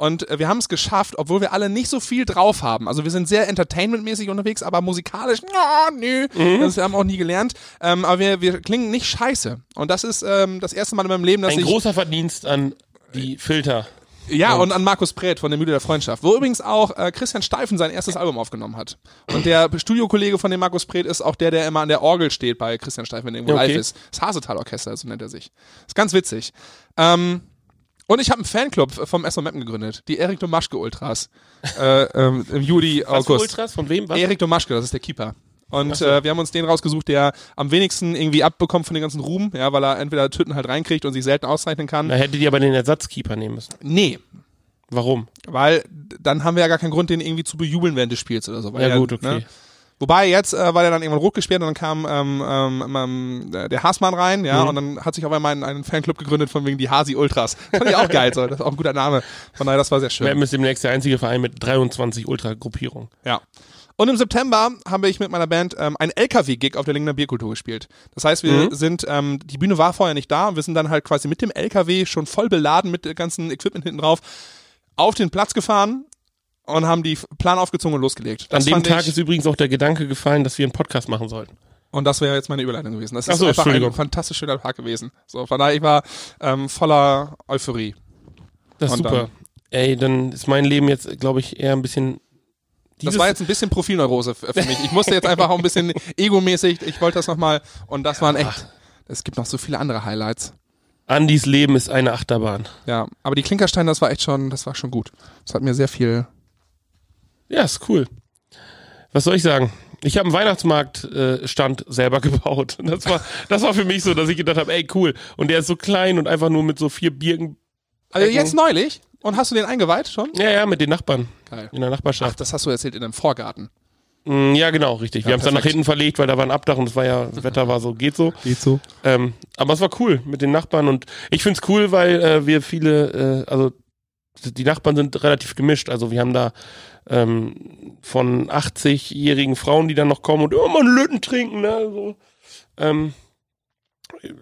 Speaker 2: Und äh, wir haben es geschafft, obwohl wir alle nicht so viel drauf haben. Also wir sind sehr entertainmentmäßig unterwegs, aber musikalisch, ja, nö,
Speaker 3: Mhm.
Speaker 2: das haben wir auch nie gelernt. Ähm, aber wir, wir klingen nicht scheiße. Und das ist ähm, das erste Mal in meinem Leben, dass
Speaker 3: Ein
Speaker 2: ich
Speaker 3: großer Verdienst an die Filter.
Speaker 2: ja, und an Markus Breth von der Mühle der Freundschaft, wo übrigens auch äh, Christian Steifen sein erstes Album aufgenommen hat. Und der Studiokollege von dem Markus Breth ist auch der, der immer an der Orgel steht bei Christian Steifen, wenn er irgendwo
Speaker 3: Okay.
Speaker 2: live ist. Das Hasetal-Orchester, so nennt er sich. Ist ganz witzig. Ähm, und ich habe einen Fanclub vom SV Meppen gegründet, die Erik Domaschke Ultras. äh, ähm, Im Juli,
Speaker 3: Was
Speaker 2: August.
Speaker 3: Ultras? Von wem? Was?
Speaker 2: Erik Domaschke, das ist der Keeper. Und
Speaker 3: so.
Speaker 2: äh, wir haben uns den rausgesucht, der am wenigsten irgendwie abbekommt von den ganzen Ruhm, ja, weil er entweder Tüten halt reinkriegt und sich selten auszeichnen kann.
Speaker 3: Da hättet ihr aber den Ersatzkeeper nehmen müssen.
Speaker 2: Nee,
Speaker 3: Warum?
Speaker 2: weil dann haben wir ja gar keinen Grund, den irgendwie zu bejubeln während des Spiels oder so.
Speaker 3: Ja, gut, okay.
Speaker 2: Ne? Wobei jetzt äh, war der dann irgendwann rot gesperrt und dann kam ähm, ähm, ähm, der Haasmann rein, ja,
Speaker 3: Mhm.
Speaker 2: und dann hat sich auf einmal ein, ein Fanclub gegründet von wegen die Hasi Ultras. Fand ich auch geil, so. das ist auch ein guter Name. Von daher, das war sehr schön.
Speaker 3: Wir ist demnächst der einzige Verein mit 23 Ultra-Gruppierungen.
Speaker 2: Ja. Und im September habe ich mit meiner Band ähm, einen LKW-Gig auf der Lingener Bierkultur gespielt. Das heißt, wir
Speaker 3: Mhm.
Speaker 2: sind, ähm, die Bühne war vorher nicht da und wir sind dann halt quasi mit dem LKW schon voll beladen mit dem ganzen Equipment hinten drauf auf den Platz gefahren und haben die Plan aufgezogen und losgelegt. Das
Speaker 3: An dem Tag ist übrigens auch der Gedanke gefallen, dass wir einen Podcast machen sollten.
Speaker 2: und das wäre jetzt meine Überleitung gewesen. Das
Speaker 3: Ach
Speaker 2: ist
Speaker 3: so,
Speaker 2: einfach ein fantastisch schöner Tag gewesen. So, von daher, ich war ähm, voller Euphorie.
Speaker 3: Das ist
Speaker 2: Und
Speaker 3: super. Ey, dann ist mein Leben jetzt, glaube ich, eher ein bisschen.
Speaker 2: Das war jetzt ein bisschen Profilneurose für für mich. Ich musste jetzt einfach auch ein bisschen egomäßig, ich wollte das nochmal und das waren echt, es gibt noch so viele andere Highlights.
Speaker 3: Andys Leben ist eine Achterbahn.
Speaker 2: Ja, aber die Klinkersteine, das war echt schon, das war schon gut. Das hat mir sehr viel.
Speaker 3: Ja, ist cool. Was soll ich sagen? Ich habe einen Weihnachtsmarktstand äh, Stand selber gebaut. Und Das war, das war für mich so, dass ich gedacht habe, ey, cool. Und der ist so klein und einfach nur mit so vier Birken.
Speaker 2: Also jetzt neulich? Und hast du den eingeweiht schon?
Speaker 3: Ja, ja, mit den Nachbarn
Speaker 2: Geil.
Speaker 3: in der
Speaker 2: Ach,
Speaker 3: Nachbarschaft.
Speaker 2: das hast du erzählt in einem Vorgarten.
Speaker 3: Mm, Ja, genau, richtig. Wir
Speaker 2: Ja,
Speaker 3: haben es dann nach hinten verlegt, weil da war ein Abdach und es war ja, das Wetter war so, geht so.
Speaker 2: Geht so.
Speaker 3: Ähm, aber es war cool mit den Nachbarn und ich find's cool, weil äh, wir viele, äh, also die Nachbarn sind relativ gemischt. Also wir haben da ähm, von 80-jährigen Frauen, die dann noch kommen und immer einen Löten trinken, ne? So. Ähm,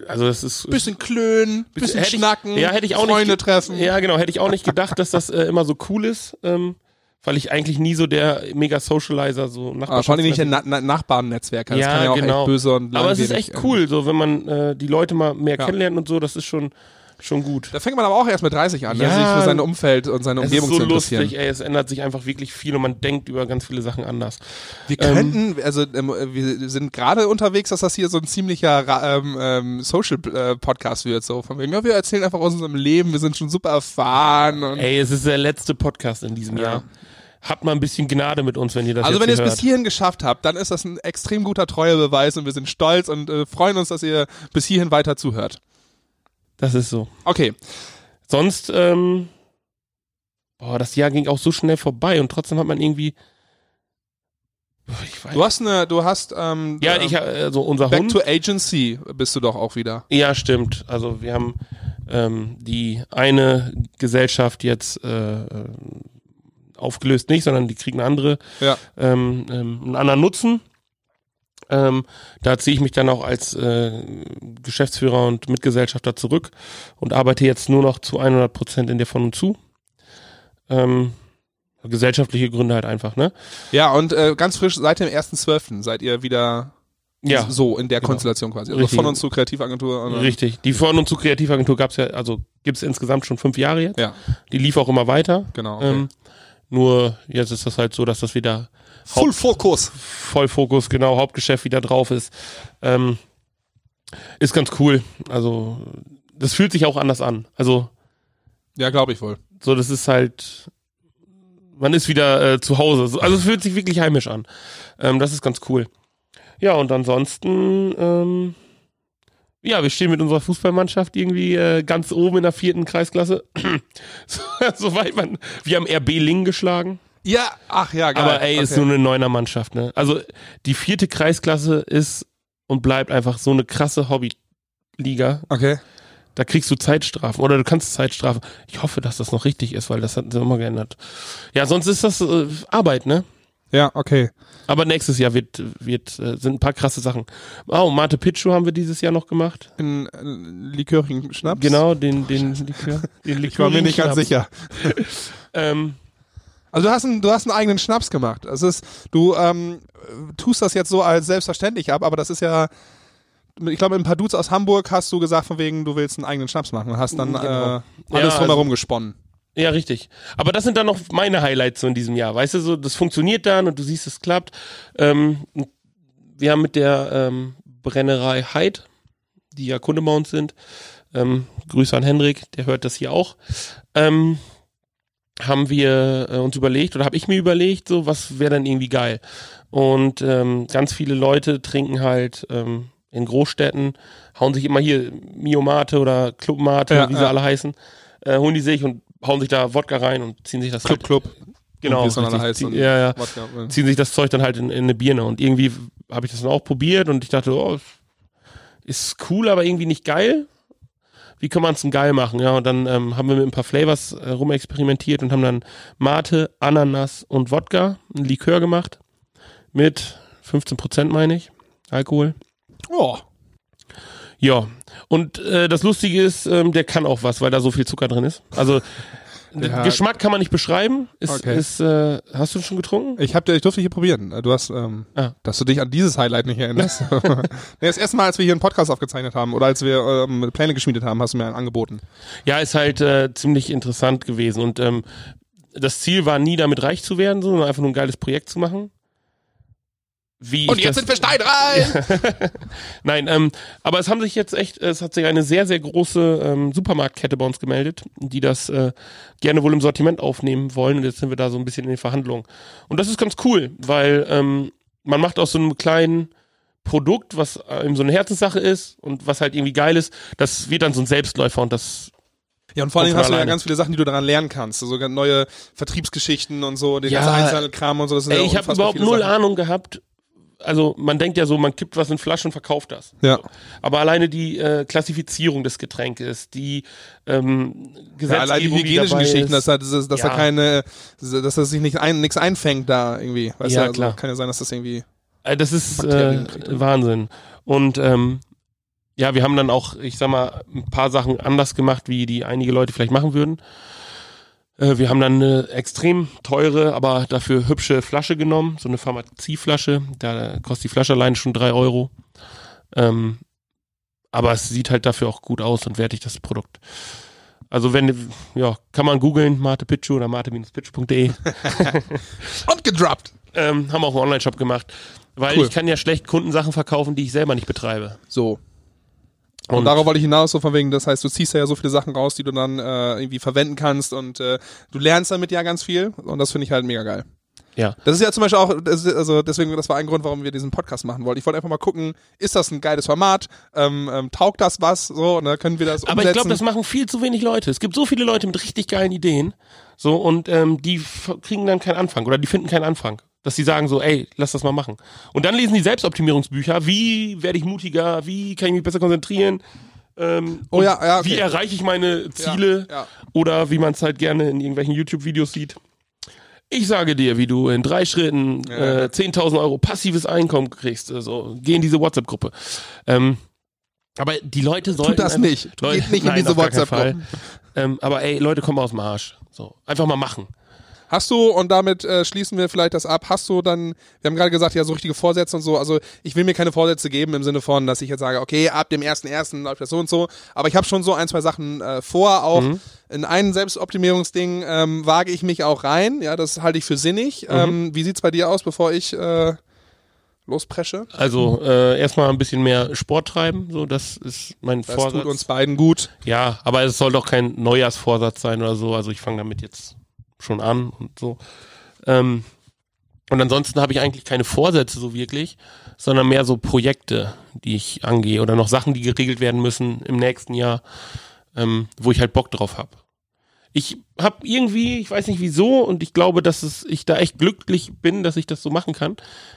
Speaker 3: also das ist
Speaker 2: Bisschen klönen, bisschen
Speaker 3: ich-
Speaker 2: schnacken,
Speaker 3: ja, hätte ich auch
Speaker 2: Freunde
Speaker 3: nicht,
Speaker 2: treffen.
Speaker 3: Ja, genau, hätte ich auch nicht gedacht, dass das äh, immer so cool ist, ähm, weil ich eigentlich nie so der mega Socializer so
Speaker 2: Aber vor allem nicht ein Na Na Nachbarnnetzwerk. Das
Speaker 3: Ja,
Speaker 2: kann ja auch
Speaker 3: genau.
Speaker 2: echt böse und
Speaker 3: Aber es ist echt
Speaker 2: ähm,
Speaker 3: cool, so wenn man äh, die Leute mal mehr
Speaker 2: Ja.
Speaker 3: kennenlernt und so, das ist schon schon gut.
Speaker 2: Da fängt man aber auch erst mit 30 an, ne,
Speaker 3: Ja.
Speaker 2: sich für sein Umfeld und seine
Speaker 3: Es
Speaker 2: Umgebung
Speaker 3: ist so
Speaker 2: zu interessieren.
Speaker 3: lustig, ey, es ändert sich einfach wirklich viel und man denkt über ganz viele Sachen anders.
Speaker 2: Wir
Speaker 3: Ähm,
Speaker 2: könnten, also ähm, wir sind gerade unterwegs, dass das hier so ein ziemlicher ähm, ähm, Social-Podcast wird. So von wegen, ja, wir erzählen einfach aus unserem Leben, wir sind schon super erfahren. Und
Speaker 3: Ey, es ist der letzte Podcast in diesem
Speaker 2: Ja.
Speaker 3: Jahr. Habt mal ein bisschen Gnade mit uns, wenn ihr das
Speaker 2: also
Speaker 3: jetzt
Speaker 2: wenn ihr es bis hierhin geschafft habt, dann ist das ein extrem guter Treuebeweis und wir sind stolz und äh, freuen uns, dass ihr bis hierhin weiter zuhört.
Speaker 3: Das ist so.
Speaker 2: Okay,
Speaker 3: Sonst, ähm, boah, das Jahr ging auch so schnell vorbei und trotzdem hat man irgendwie, ich weiß,
Speaker 2: du hast eine, du hast ähm,
Speaker 3: ja,
Speaker 2: ähm,
Speaker 3: ich, also unser
Speaker 2: Back
Speaker 3: Hund.
Speaker 2: to Agency bist du doch auch wieder.
Speaker 3: Ja, stimmt. Also wir haben ähm, die eine Gesellschaft jetzt äh, aufgelöst nicht, sondern die kriegen eine andere,
Speaker 2: Ja.
Speaker 3: ähm, ähm, einen anderen Nutzen. Ähm, da ziehe ich mich dann auch als äh, Geschäftsführer und Mitgesellschafter zurück und arbeite jetzt nur noch zu 100 Prozent in der von und zu. Ähm, gesellschaftliche Gründe halt einfach, ne?
Speaker 2: Ja, und äh, ganz frisch seit dem 1.12. seid ihr wieder
Speaker 3: Ja,
Speaker 2: so in der
Speaker 3: genau.
Speaker 2: Konstellation quasi. Also
Speaker 3: Richtig.
Speaker 2: von uns zur Kreativagentur. Und,
Speaker 3: richtig. Die von und zu Kreativagentur gab's ja, also gibt's insgesamt schon fünf Jahre jetzt.
Speaker 2: Ja,
Speaker 3: Die lief auch immer weiter.
Speaker 2: genau. Okay.
Speaker 3: Ähm, nur jetzt ist das halt so, dass das wieder
Speaker 2: Full Focus.
Speaker 3: Vollfokus, genau, Hauptgeschäft wieder drauf ist. Ähm, ist ganz cool. Also, das fühlt sich auch anders an. Also,
Speaker 2: Ja, glaube ich wohl.
Speaker 3: so, das ist halt, man ist wieder äh, zu Hause. So, Also, es fühlt sich wirklich heimisch an. Ähm, das ist ganz cool. Ja, und ansonsten, ähm, ja, wir stehen mit unserer Fußballmannschaft irgendwie äh, ganz oben in der vierten Kreisklasse. so, soweit man, wir haben RB Lingen geschlagen.
Speaker 2: Ja, ach ja, geil.
Speaker 3: Aber ey, ist
Speaker 2: Okay.
Speaker 3: nur eine neuner Mannschaft, ne? Also die vierte Kreisklasse ist und bleibt einfach so eine krasse Hobbyliga.
Speaker 2: Okay.
Speaker 3: Da kriegst du Zeitstrafen oder du kannst Zeitstrafen. Ich hoffe, dass das noch richtig ist, weil das hat sie immer geändert. Ja, sonst ist das äh, Arbeit, ne?
Speaker 2: Ja, okay.
Speaker 3: Aber nächstes Jahr wird, wird, äh, sind ein paar krasse Sachen. Oh, Mate Pichu haben wir dieses Jahr noch gemacht.
Speaker 2: In äh, likörigen Schnaps?
Speaker 3: Genau, den, den Likör. Den
Speaker 2: Ich war mir nicht ganz sicher.
Speaker 3: Ähm,
Speaker 2: Also du hast, einen, du hast einen eigenen Schnaps gemacht. Das ist, du ähm, tust das jetzt so als selbstverständlich ab, aber das ist ja, ich glaube, mit ein paar Dudes aus Hamburg hast du gesagt, von wegen, du willst einen eigenen Schnaps machen und hast dann
Speaker 3: Genau.
Speaker 2: äh, alles
Speaker 3: Ja,
Speaker 2: drumherum gesponnen.
Speaker 3: Ja, richtig. Aber das sind dann noch meine Highlights so in diesem Jahr. Weißt du, so, das funktioniert dann und du siehst, es klappt. Ähm, wir haben mit der ähm, Brennerei Heid, die ja Kunde bei uns sind, ähm, Grüße an Hendrik, der hört das hier auch, ähm, haben wir äh, uns überlegt oder habe ich mir überlegt, so was wäre dann irgendwie geil. Und ähm, ganz viele Leute trinken halt ähm, in Großstädten, hauen sich immer hier Miomate oder Clubmate,
Speaker 2: Ja,
Speaker 3: wie sie
Speaker 2: ja.
Speaker 3: alle heißen, äh, holen die sich und hauen sich da Wodka rein und ziehen sich das
Speaker 2: Club,
Speaker 3: halt,
Speaker 2: Club.
Speaker 3: genau,
Speaker 2: Und
Speaker 3: richtig,
Speaker 2: heißt
Speaker 3: ziehen, ja, ja,
Speaker 2: Wodka,
Speaker 3: ziehen sich das Zeug dann halt in, in eine Birne und irgendwie habe ich das dann auch probiert und ich dachte, oh, ist cool, aber irgendwie nicht geil. Wie kann man es denn geil machen? Ja, und dann ähm, haben wir mit ein paar Flavors äh, rumexperimentiert und haben dann Mate, Ananas und Wodka, ein Likör gemacht. Mit 15 Prozent, meine ich, Alkohol.
Speaker 2: Oh,
Speaker 3: Ja, und äh, das Lustige ist, ähm, der kann auch was, weil da so viel Zucker drin ist. Also
Speaker 2: Ja.
Speaker 3: Geschmack kann man nicht beschreiben. Ist,
Speaker 2: Okay.
Speaker 3: ist, äh, hast du schon getrunken?
Speaker 2: ich, hab, ich durfte hier probieren. Du hast, ähm,
Speaker 3: Ah.
Speaker 2: dass du dich an dieses Highlight nicht erinnerst. nee, das erste Mal, als wir hier einen Podcast aufgezeichnet haben oder als wir ähm, Pläne geschmiedet haben, hast du mir einen angeboten.
Speaker 3: Ja, ist halt äh, ziemlich interessant gewesen. Und ähm, das Ziel war nie damit reich zu werden, sondern einfach nur ein geiles Projekt zu machen. Wie
Speaker 2: Und jetzt sind wir steinreich!
Speaker 3: Nein, ähm, aber es haben sich jetzt echt, es hat sich eine sehr, sehr große ähm, Supermarktkette bei uns gemeldet, die das äh, gerne wohl im Sortiment aufnehmen wollen. Und jetzt sind wir da so ein bisschen in den Verhandlungen. Und das ist ganz cool, weil ähm, man macht aus so einem kleinen Produkt, was äh, eben so eine Herzenssache ist und was halt irgendwie geil ist, das wird dann so ein Selbstläufer und das
Speaker 2: Ja, und vor allem hast du ja ganz viele Sachen, die du daran lernen kannst. So ganz neue Vertriebsgeschichten und so, den
Speaker 3: Ja,
Speaker 2: ganzen Einzelkram und so. Das sind
Speaker 3: Ey,
Speaker 2: ja
Speaker 3: ich habe überhaupt null
Speaker 2: Sachen.
Speaker 3: Ahnung gehabt. Also man denkt ja so, man kippt was in Flaschen und verkauft das.
Speaker 2: Ja.
Speaker 3: Aber alleine die äh, Klassifizierung des Getränkes, die ähm, Gesetzgebung,
Speaker 2: Ja, allein die hygienischen
Speaker 3: dabei
Speaker 2: Geschichten, dass,
Speaker 3: ist,
Speaker 2: da, dass, dass da
Speaker 3: Ja.
Speaker 2: keine, dass da sich nicht ein, nichts einfängt da irgendwie. Weißt
Speaker 3: Ja,
Speaker 2: du, also
Speaker 3: klar.
Speaker 2: kann ja sein, dass das irgendwie.
Speaker 3: äh, das ist äh. Wahnsinn. Und ähm, ja, wir haben dann auch, ich sag mal, ein paar Sachen anders gemacht, wie die einige Leute vielleicht machen würden. Äh, wir haben dann eine extrem teure, aber dafür hübsche Flasche genommen, so eine Pharmazieflasche. Da kostet die Flasche allein schon drei Euro. Ähm, aber es sieht halt dafür auch gut aus und wertig, das Produkt. Also wenn, ja, kann man googeln, Mate Pitchu oder mate-pitchu.de.
Speaker 2: Und gedroppt!
Speaker 3: ähm, haben auch einen Online-Shop gemacht. Weil
Speaker 2: Cool.
Speaker 3: ich kann ja schlecht Kundensachen verkaufen, die ich selber nicht betreibe.
Speaker 2: So. Und,
Speaker 3: Und-
Speaker 2: darauf wollte ich hinaus, so von wegen, das heißt, du ziehst ja so viele Sachen raus, die du dann äh, irgendwie verwenden kannst und äh, du lernst damit ja ganz viel und das finde ich halt mega geil.
Speaker 3: Ja.
Speaker 2: Das ist ja zum Beispiel auch, also deswegen, das war ein Grund, warum wir diesen Podcast machen wollten. Ich wollte einfach mal gucken, ist das ein geiles Format? Ähm, ähm, taugt das was? So, ne, können wir das
Speaker 3: Aber
Speaker 2: umsetzen?
Speaker 3: ich glaube, das machen viel zu wenig Leute. Es gibt so viele Leute mit richtig geilen Ideen. So, und ähm, die kriegen dann keinen Anfang oder die finden keinen Anfang. Dass sie sagen so, ey, lass das mal machen. Und dann lesen die Selbstoptimierungsbücher. Wie werde ich mutiger? Wie kann ich mich besser konzentrieren? Ähm,
Speaker 2: Oh ja, ja, okay.
Speaker 3: Wie erreiche ich meine Ziele?
Speaker 2: ja.
Speaker 3: Oder wie man es halt gerne in irgendwelchen YouTube-Videos sieht. Ich sage dir, wie du in drei Schritten äh, 10.000 Euro passives Einkommen kriegst. Also, geh in diese WhatsApp-Gruppe. Ähm, aber die Leute sollten.
Speaker 2: Tut das nicht.
Speaker 3: Leute,
Speaker 2: Geht nicht in
Speaker 3: nein,
Speaker 2: diese
Speaker 3: keinen
Speaker 2: WhatsApp-Gruppen.
Speaker 3: Fall. Ähm, aber ey, Leute kommen aus dem Arsch. So, einfach mal machen.
Speaker 2: Hast du, und damit äh, schließen wir vielleicht das ab, hast du dann, wir haben gerade gesagt, ja, so richtige Vorsätze und so, also ich will mir keine Vorsätze geben im Sinne von, dass ich jetzt sage, okay, ab dem 1.1. läuft das so und so, aber ich habe schon so ein, zwei Sachen äh, vor, auch
Speaker 3: Mhm.
Speaker 2: in ein Selbstoptimierungsding ähm, wage ich mich auch rein, ja, das halte ich für sinnig.
Speaker 3: Mhm.
Speaker 2: Ähm, wie sieht's bei dir aus, bevor ich äh, lospresche?
Speaker 3: Also äh, erstmal ein bisschen mehr Sport treiben. So, das ist mein
Speaker 2: Das
Speaker 3: Vorsatz.
Speaker 2: tut uns beiden gut.
Speaker 3: Ja, aber es soll doch kein Neujahrsvorsatz sein oder so. Also ich fange damit jetzt schon an und so. Ähm, und ansonsten habe ich eigentlich keine Vorsätze so wirklich, sondern mehr so Projekte, die ich angehe oder noch Sachen, die geregelt werden müssen im nächsten Jahr, ähm, wo ich halt Bock drauf habe. Ich habe irgendwie, ich weiß nicht wieso, und ich glaube, dass es, ich da echt glücklich bin, dass ich das so machen kann.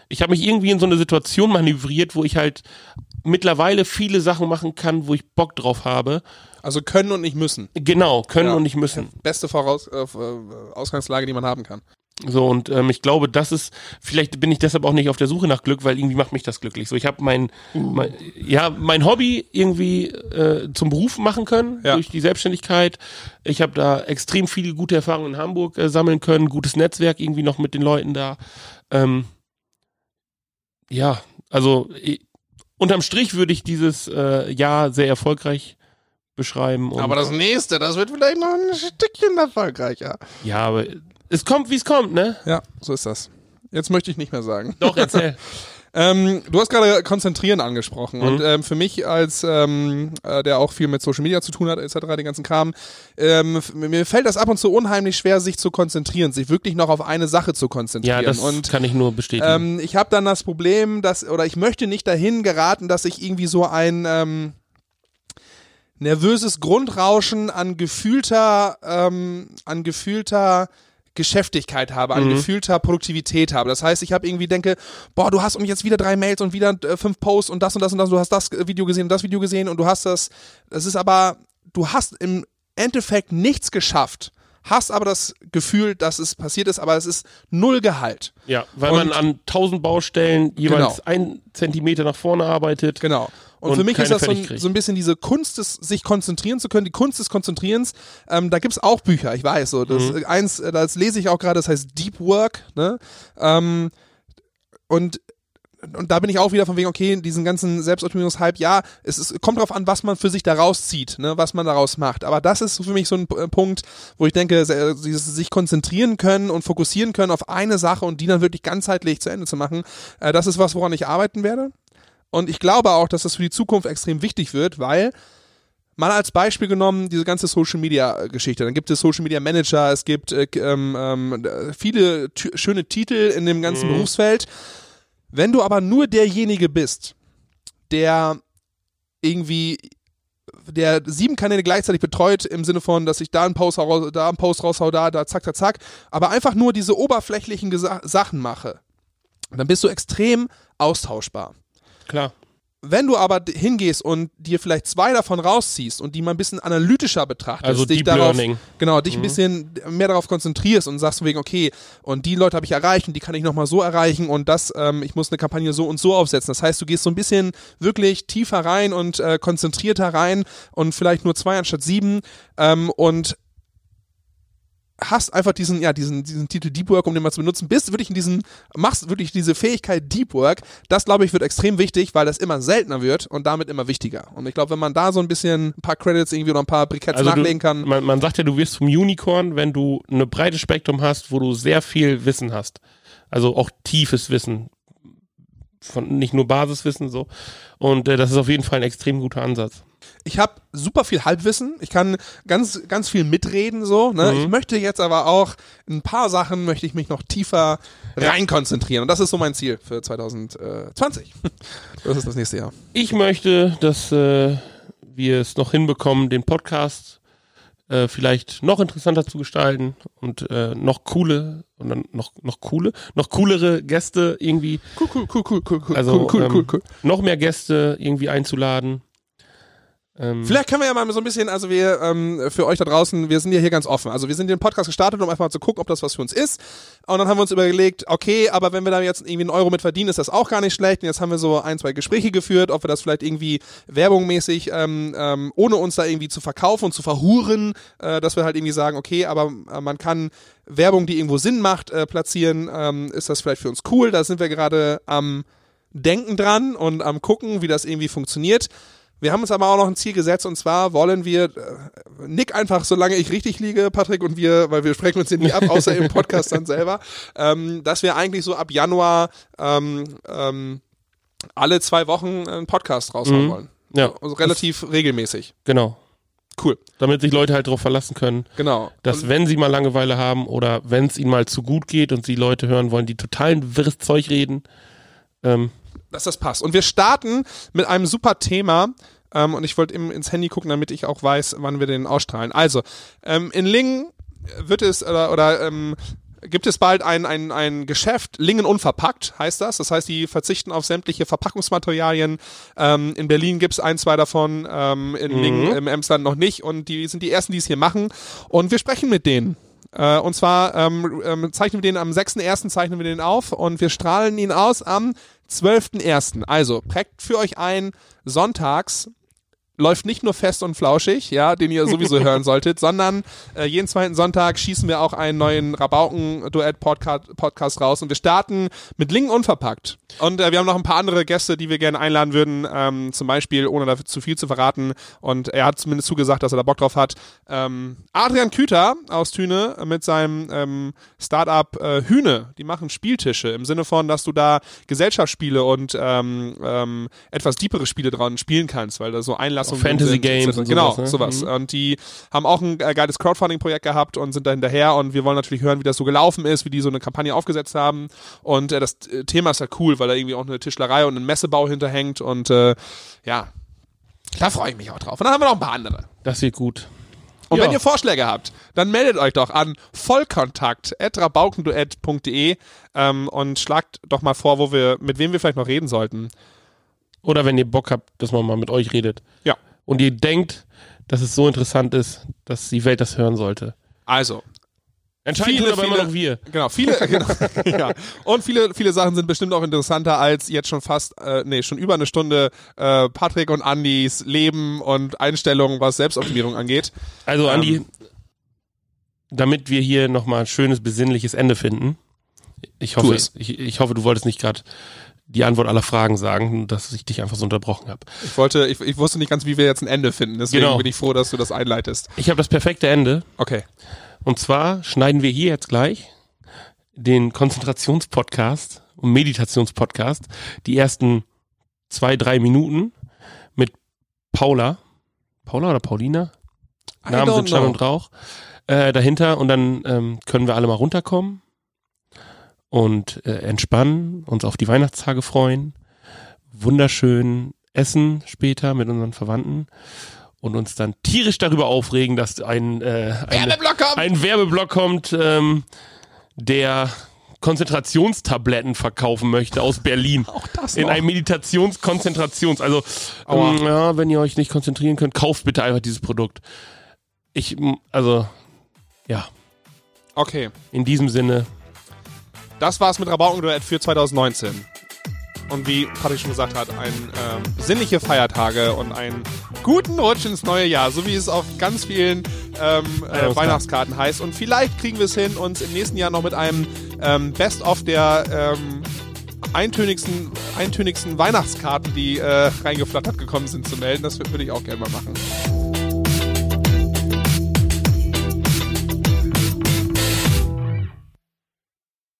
Speaker 3: Ich habe mich irgendwie in so eine Situation manövriert, wo ich halt mittlerweile viele Sachen machen kann, wo ich Bock drauf habe.
Speaker 2: Also können und nicht müssen.
Speaker 3: Genau, können
Speaker 2: Ja.
Speaker 3: und nicht müssen.
Speaker 2: Beste Voraus äh, Ausgangslage, die man haben kann.
Speaker 3: So und ähm, ich glaube, das ist vielleicht bin ich deshalb auch nicht auf der Suche nach Glück, weil irgendwie macht mich das glücklich. So ich habe mein, mein ja mein Hobby irgendwie äh, zum Beruf machen können
Speaker 2: Ja.
Speaker 3: durch die Selbstständigkeit. Ich habe da extrem viele gute Erfahrungen in Hamburg äh, sammeln können, gutes Netzwerk irgendwie noch mit den Leuten da. Ähm, ja, also ich, unterm Strich würde ich dieses äh, Jahr sehr erfolgreich beschreiben.
Speaker 2: Aber das nächste, das wird vielleicht noch ein Stückchen erfolgreicher.
Speaker 3: ja, aber es kommt, wie es kommt, ne?
Speaker 2: Ja, so ist das. Jetzt möchte ich nicht mehr sagen.
Speaker 3: Doch erzähl.
Speaker 2: Ähm, du hast gerade Konzentrieren angesprochen und ähm, für mich als ähm, äh, der auch viel mit Social Media zu tun hat etc. den ganzen Kram, ähm, mir fällt das ab und zu unheimlich schwer, sich zu konzentrieren, sich wirklich noch auf eine Sache zu konzentrieren.
Speaker 3: Ja, das
Speaker 2: und
Speaker 3: kann ich nur bestätigen.
Speaker 2: ähm, ich habe dann das Problem, dass, oder ich möchte nicht dahin geraten, dass ich irgendwie so ein ähm, nervöses Grundrauschen an gefühlter, an gefühlter Geschäftigkeit habe, an gefühlter Produktivität habe. Das heißt, ich habe irgendwie denke, boah, du hast um jetzt wieder drei Mails und wieder äh, fünf Posts und das und das und das, du hast das Video gesehen und das Video gesehen und du hast das, das ist aber, du hast im Endeffekt nichts geschafft, hast aber das Gefühl, dass es passiert ist, aber es ist null Gehalt.
Speaker 3: ja, weil
Speaker 2: und-
Speaker 3: man an tausend Baustellen jeweils
Speaker 2: Genau.
Speaker 3: ein Zentimeter nach vorne arbeitet.
Speaker 2: Genau. Und,
Speaker 3: Und
Speaker 2: für mich ist das so ein, so ein bisschen diese Kunst des sich konzentrieren zu können, die Kunst des Konzentrierens. Ähm, da gibt's auch Bücher, ich weiß so. Das
Speaker 3: Mhm.
Speaker 2: eins, äh, das lese ich auch gerade, das heißt Deep Work. Ne? Ähm, und und da bin ich auch wieder von wegen, okay, diesen ganzen Selbstoptimierungshype, ja, es ist, kommt drauf an, was man für sich daraus zieht, ne, was man daraus macht. Aber das ist für mich so ein Punkt, wo ich denke, se- dieses sich konzentrieren können und fokussieren können auf eine Sache und die dann wirklich ganzheitlich zu Ende zu machen, äh, das ist was, woran ich arbeiten werde. Und ich glaube auch, dass das für die Zukunft extrem wichtig wird, weil mal als Beispiel genommen, diese ganze Social Media Geschichte. Dann gibt es Social Media Manager, es gibt äh, ähm, ähm, viele schöne Titel in dem ganzen Berufsfeld. Wenn du aber nur derjenige bist, der irgendwie der sieben Kanäle gleichzeitig betreut, im Sinne von, dass ich da einen Post, raus, da einen Post raushau, da, da, zack, zack, zack, aber einfach nur diese oberflächlichen Gesa Sachen mache, dann bist du extrem austauschbar.
Speaker 3: Klar.
Speaker 2: Wenn du aber hingehst und dir vielleicht zwei davon rausziehst und die mal ein bisschen analytischer betrachtest,
Speaker 3: Also
Speaker 2: dich
Speaker 3: Deep
Speaker 2: darauf,
Speaker 3: Learning.
Speaker 2: genau, dich ein bisschen mehr darauf konzentrierst und sagst wegen, okay, und die Leute habe ich erreicht und die kann ich nochmal so erreichen und das, ähm, ich muss eine Kampagne so und so aufsetzen. Das heißt, du gehst so ein bisschen wirklich tiefer rein und äh, konzentrierter rein und vielleicht nur zwei anstatt sieben ähm, und hast einfach diesen, ja, diesen, diesen Titel Deep Work, um den mal zu benutzen, bist wirklich in diesen, machst wirklich diese Fähigkeit Deep Work, das glaube ich wird extrem wichtig, weil das immer seltener wird und damit immer wichtiger. Und ich glaube, wenn man da so ein bisschen ein paar Credits irgendwie oder ein paar Briketts
Speaker 3: Also
Speaker 2: nachlegen
Speaker 3: du,
Speaker 2: kann,
Speaker 3: Man, man sagt ja, du wirst zum Unicorn, wenn du eine breite Spektrum hast, wo du sehr viel Wissen hast. Also auch tiefes Wissen. Von nicht nur Basiswissen so. Und äh, das ist auf jeden Fall ein extrem guter Ansatz.
Speaker 2: Ich habe super viel Halbwissen, ich kann ganz, ganz viel mitreden so, ne? Ich möchte jetzt aber auch ein paar Sachen möchte ich mich noch tiefer rein konzentrieren und das ist so mein Ziel für 2020. Das ist das nächste Jahr.
Speaker 3: Ich möchte, dass äh, wir es noch hinbekommen, den Podcast äh, vielleicht noch interessanter zu gestalten und äh, noch coole und dann noch noch coole, noch coolere Gäste irgendwie,
Speaker 2: Cool, cool, cool, cool, cool, cool,
Speaker 3: also
Speaker 2: cool, cool,
Speaker 3: ähm,
Speaker 2: cool, cool.
Speaker 3: noch mehr Gäste irgendwie einzuladen. Ähm,
Speaker 2: Vielleicht können wir ja mal so ein bisschen, also wir ähm, für euch da draußen, wir sind ja hier ganz offen. Also wir sind den Podcast gestartet, um einfach mal zu gucken, ob das was für uns ist. Und dann haben wir uns überlegt, okay, aber wenn wir da jetzt irgendwie einen Euro mit verdienen, ist das auch gar nicht schlecht. Und jetzt haben wir so ein, zwei Gespräche geführt, ob wir das vielleicht irgendwie werbungmäßig, ähm, ähm, ohne uns da irgendwie zu verkaufen und zu verhuren, äh, dass wir halt irgendwie sagen, okay, aber äh, man kann Werbung, die irgendwo Sinn macht, äh, platzieren. Ähm, ist das vielleicht für uns cool? Da sind wir gerade am Denken dran und am gucken, wie das irgendwie funktioniert. Wir haben uns aber auch noch ein Ziel gesetzt und zwar wollen wir, äh, Nick einfach, solange ich richtig liege, Patrick und wir, weil wir sprechen uns hier nie ab, außer im Podcast dann selber, ähm, dass wir eigentlich so ab Januar ähm, ähm, alle zwei Wochen einen Podcast raushauen
Speaker 3: Mhm.
Speaker 2: wollen.
Speaker 3: ja,
Speaker 2: Also relativ regelmäßig.
Speaker 3: genau.
Speaker 2: Cool,
Speaker 3: Damit sich Leute halt darauf verlassen können,
Speaker 2: genau.
Speaker 3: dass
Speaker 2: Und-
Speaker 3: wenn sie mal Langeweile haben oder wenn es ihnen mal zu gut geht und sie Leute hören wollen, die totalen wirres Zeug reden, ähm,
Speaker 2: dass das passt. Und wir starten mit einem super Thema. Ähm, und ich wollte eben ins Handy gucken, damit ich auch weiß, wann wir den ausstrahlen. Also, ähm, in Lingen wird es oder, oder ähm, gibt es bald ein, ein, ein Geschäft, Lingen unverpackt heißt das. Das heißt, die verzichten auf sämtliche Verpackungsmaterialien. Ähm, in Berlin gibt es ein, zwei davon, ähm, in Lingen, im Emsland noch nicht. Und die sind die ersten, die es hier machen. Und wir sprechen mit denen. Äh, und zwar ähm, ähm, zeichnen wir den am 6.1. zeichnen wir den auf und wir strahlen ihn aus am 12.1. Also prägt für euch ein, sonntags läuft nicht nur fest und flauschig, ja, den ihr sowieso hören solltet, sondern äh, jeden zweiten Sonntag schießen wir auch einen neuen Rabauken-Duett-Podcast Podcast raus und wir starten mit Lingen unverpackt. Und äh, wir haben noch ein paar andere Gäste, die wir gerne einladen würden, ähm, zum Beispiel, ohne dafür zu viel zu verraten. Und er hat zumindest zugesagt, dass er da Bock drauf hat. Ähm, Adrian Küter aus Thüne mit seinem ähm, Startup äh, Hühne. Die machen Spieltische im Sinne von, dass du da Gesellschaftsspiele und ähm, ähm, etwas deepere Spiele dran spielen kannst, weil da so Einlassungen
Speaker 3: Fantasy
Speaker 2: sind,
Speaker 3: Games
Speaker 2: etc.
Speaker 3: und
Speaker 2: Genau,
Speaker 3: sowas, ne?
Speaker 2: sowas.
Speaker 3: Mhm.
Speaker 2: Und die haben auch ein äh, geiles Crowdfunding-Projekt gehabt und sind da hinterher und wir wollen natürlich hören, wie das so gelaufen ist, wie die so eine Kampagne aufgesetzt haben. Und äh, das äh, Thema ist ja cool, weil da irgendwie auch eine Tischlerei und ein Messebau hinterhängt und äh, ja, da freue ich mich auch drauf. Und dann haben wir noch ein paar andere.
Speaker 3: Das wird gut.
Speaker 2: Und
Speaker 3: Ja.
Speaker 2: wenn ihr Vorschläge habt, dann meldet euch doch an vollkontakt.rabaukenduett.de ähm, und schlagt doch mal vor, wo wir, mit wem wir vielleicht noch reden sollten.
Speaker 3: Oder wenn ihr Bock habt, dass man mal mit euch redet.
Speaker 2: Ja.
Speaker 3: Und ihr denkt, dass es so interessant ist, dass die Welt das hören sollte.
Speaker 2: Also,
Speaker 3: Entscheiden
Speaker 2: Viele,
Speaker 3: aber immer
Speaker 2: viele-
Speaker 3: noch wir.
Speaker 2: Genau, viele, genau, ja. Und viele, viele Sachen sind bestimmt auch interessanter als jetzt schon fast, äh, nee, schon über eine Stunde äh, Patrick und Andys Leben und Einstellungen, was Selbstoptimierung angeht.
Speaker 3: Also,
Speaker 2: Ähm.
Speaker 3: Andi, damit wir hier nochmal ein schönes, besinnliches Ende finden. Ich hoffe, ich, ich hoffe, du wolltest nicht gerade die Antwort aller Fragen sagen, dass ich dich einfach so unterbrochen habe.
Speaker 2: Ich wollte, ich, ich wusste nicht ganz, wie wir jetzt ein Ende finden, deswegen
Speaker 3: Genau.
Speaker 2: bin ich froh, dass du das einleitest.
Speaker 3: Ich habe das perfekte Ende.
Speaker 2: Okay.
Speaker 3: Und zwar schneiden wir hier jetzt gleich den Konzentrationspodcast und Meditationspodcast, die ersten zwei, drei Minuten mit Paula. Paula oder Paulina?
Speaker 2: I
Speaker 3: Namen sind
Speaker 2: know.
Speaker 3: und Rauch. Äh, dahinter und dann ähm, können wir alle mal runterkommen und äh, entspannen, uns auf die Weihnachtstage freuen, wunderschön essen später mit unseren Verwandten und uns dann tierisch darüber aufregen, dass ein, äh, eine,
Speaker 2: Werbeblock kommt!
Speaker 3: ein Werbeblock kommt, ähm, der Konzentrationstabletten verkaufen möchte aus Berlin.
Speaker 2: Auch das
Speaker 3: In
Speaker 2: noch.
Speaker 3: einem Meditationskonzentrations. Also, ähm, ja, wenn ihr euch nicht konzentrieren könnt, kauft bitte einfach dieses Produkt. Ich, also, ja,
Speaker 2: Okay.
Speaker 3: in diesem Sinne,
Speaker 2: Das war's mit Rabaukenduett für 2019. Und wie Patrick schon gesagt hat, ein ähm, sinnliche Feiertage und einen guten Rutsch ins neue Jahr, so wie es auf ganz vielen ähm, äh,
Speaker 3: Weihnachtskarten.
Speaker 2: Weihnachtskarten heißt. Und vielleicht kriegen wir es hin, uns im nächsten Jahr noch mit einem ähm, Best-of der ähm, eintönigsten, eintönigsten Weihnachtskarten, die äh, reingeflattert gekommen sind, zu melden. Das würde ich auch gerne mal machen.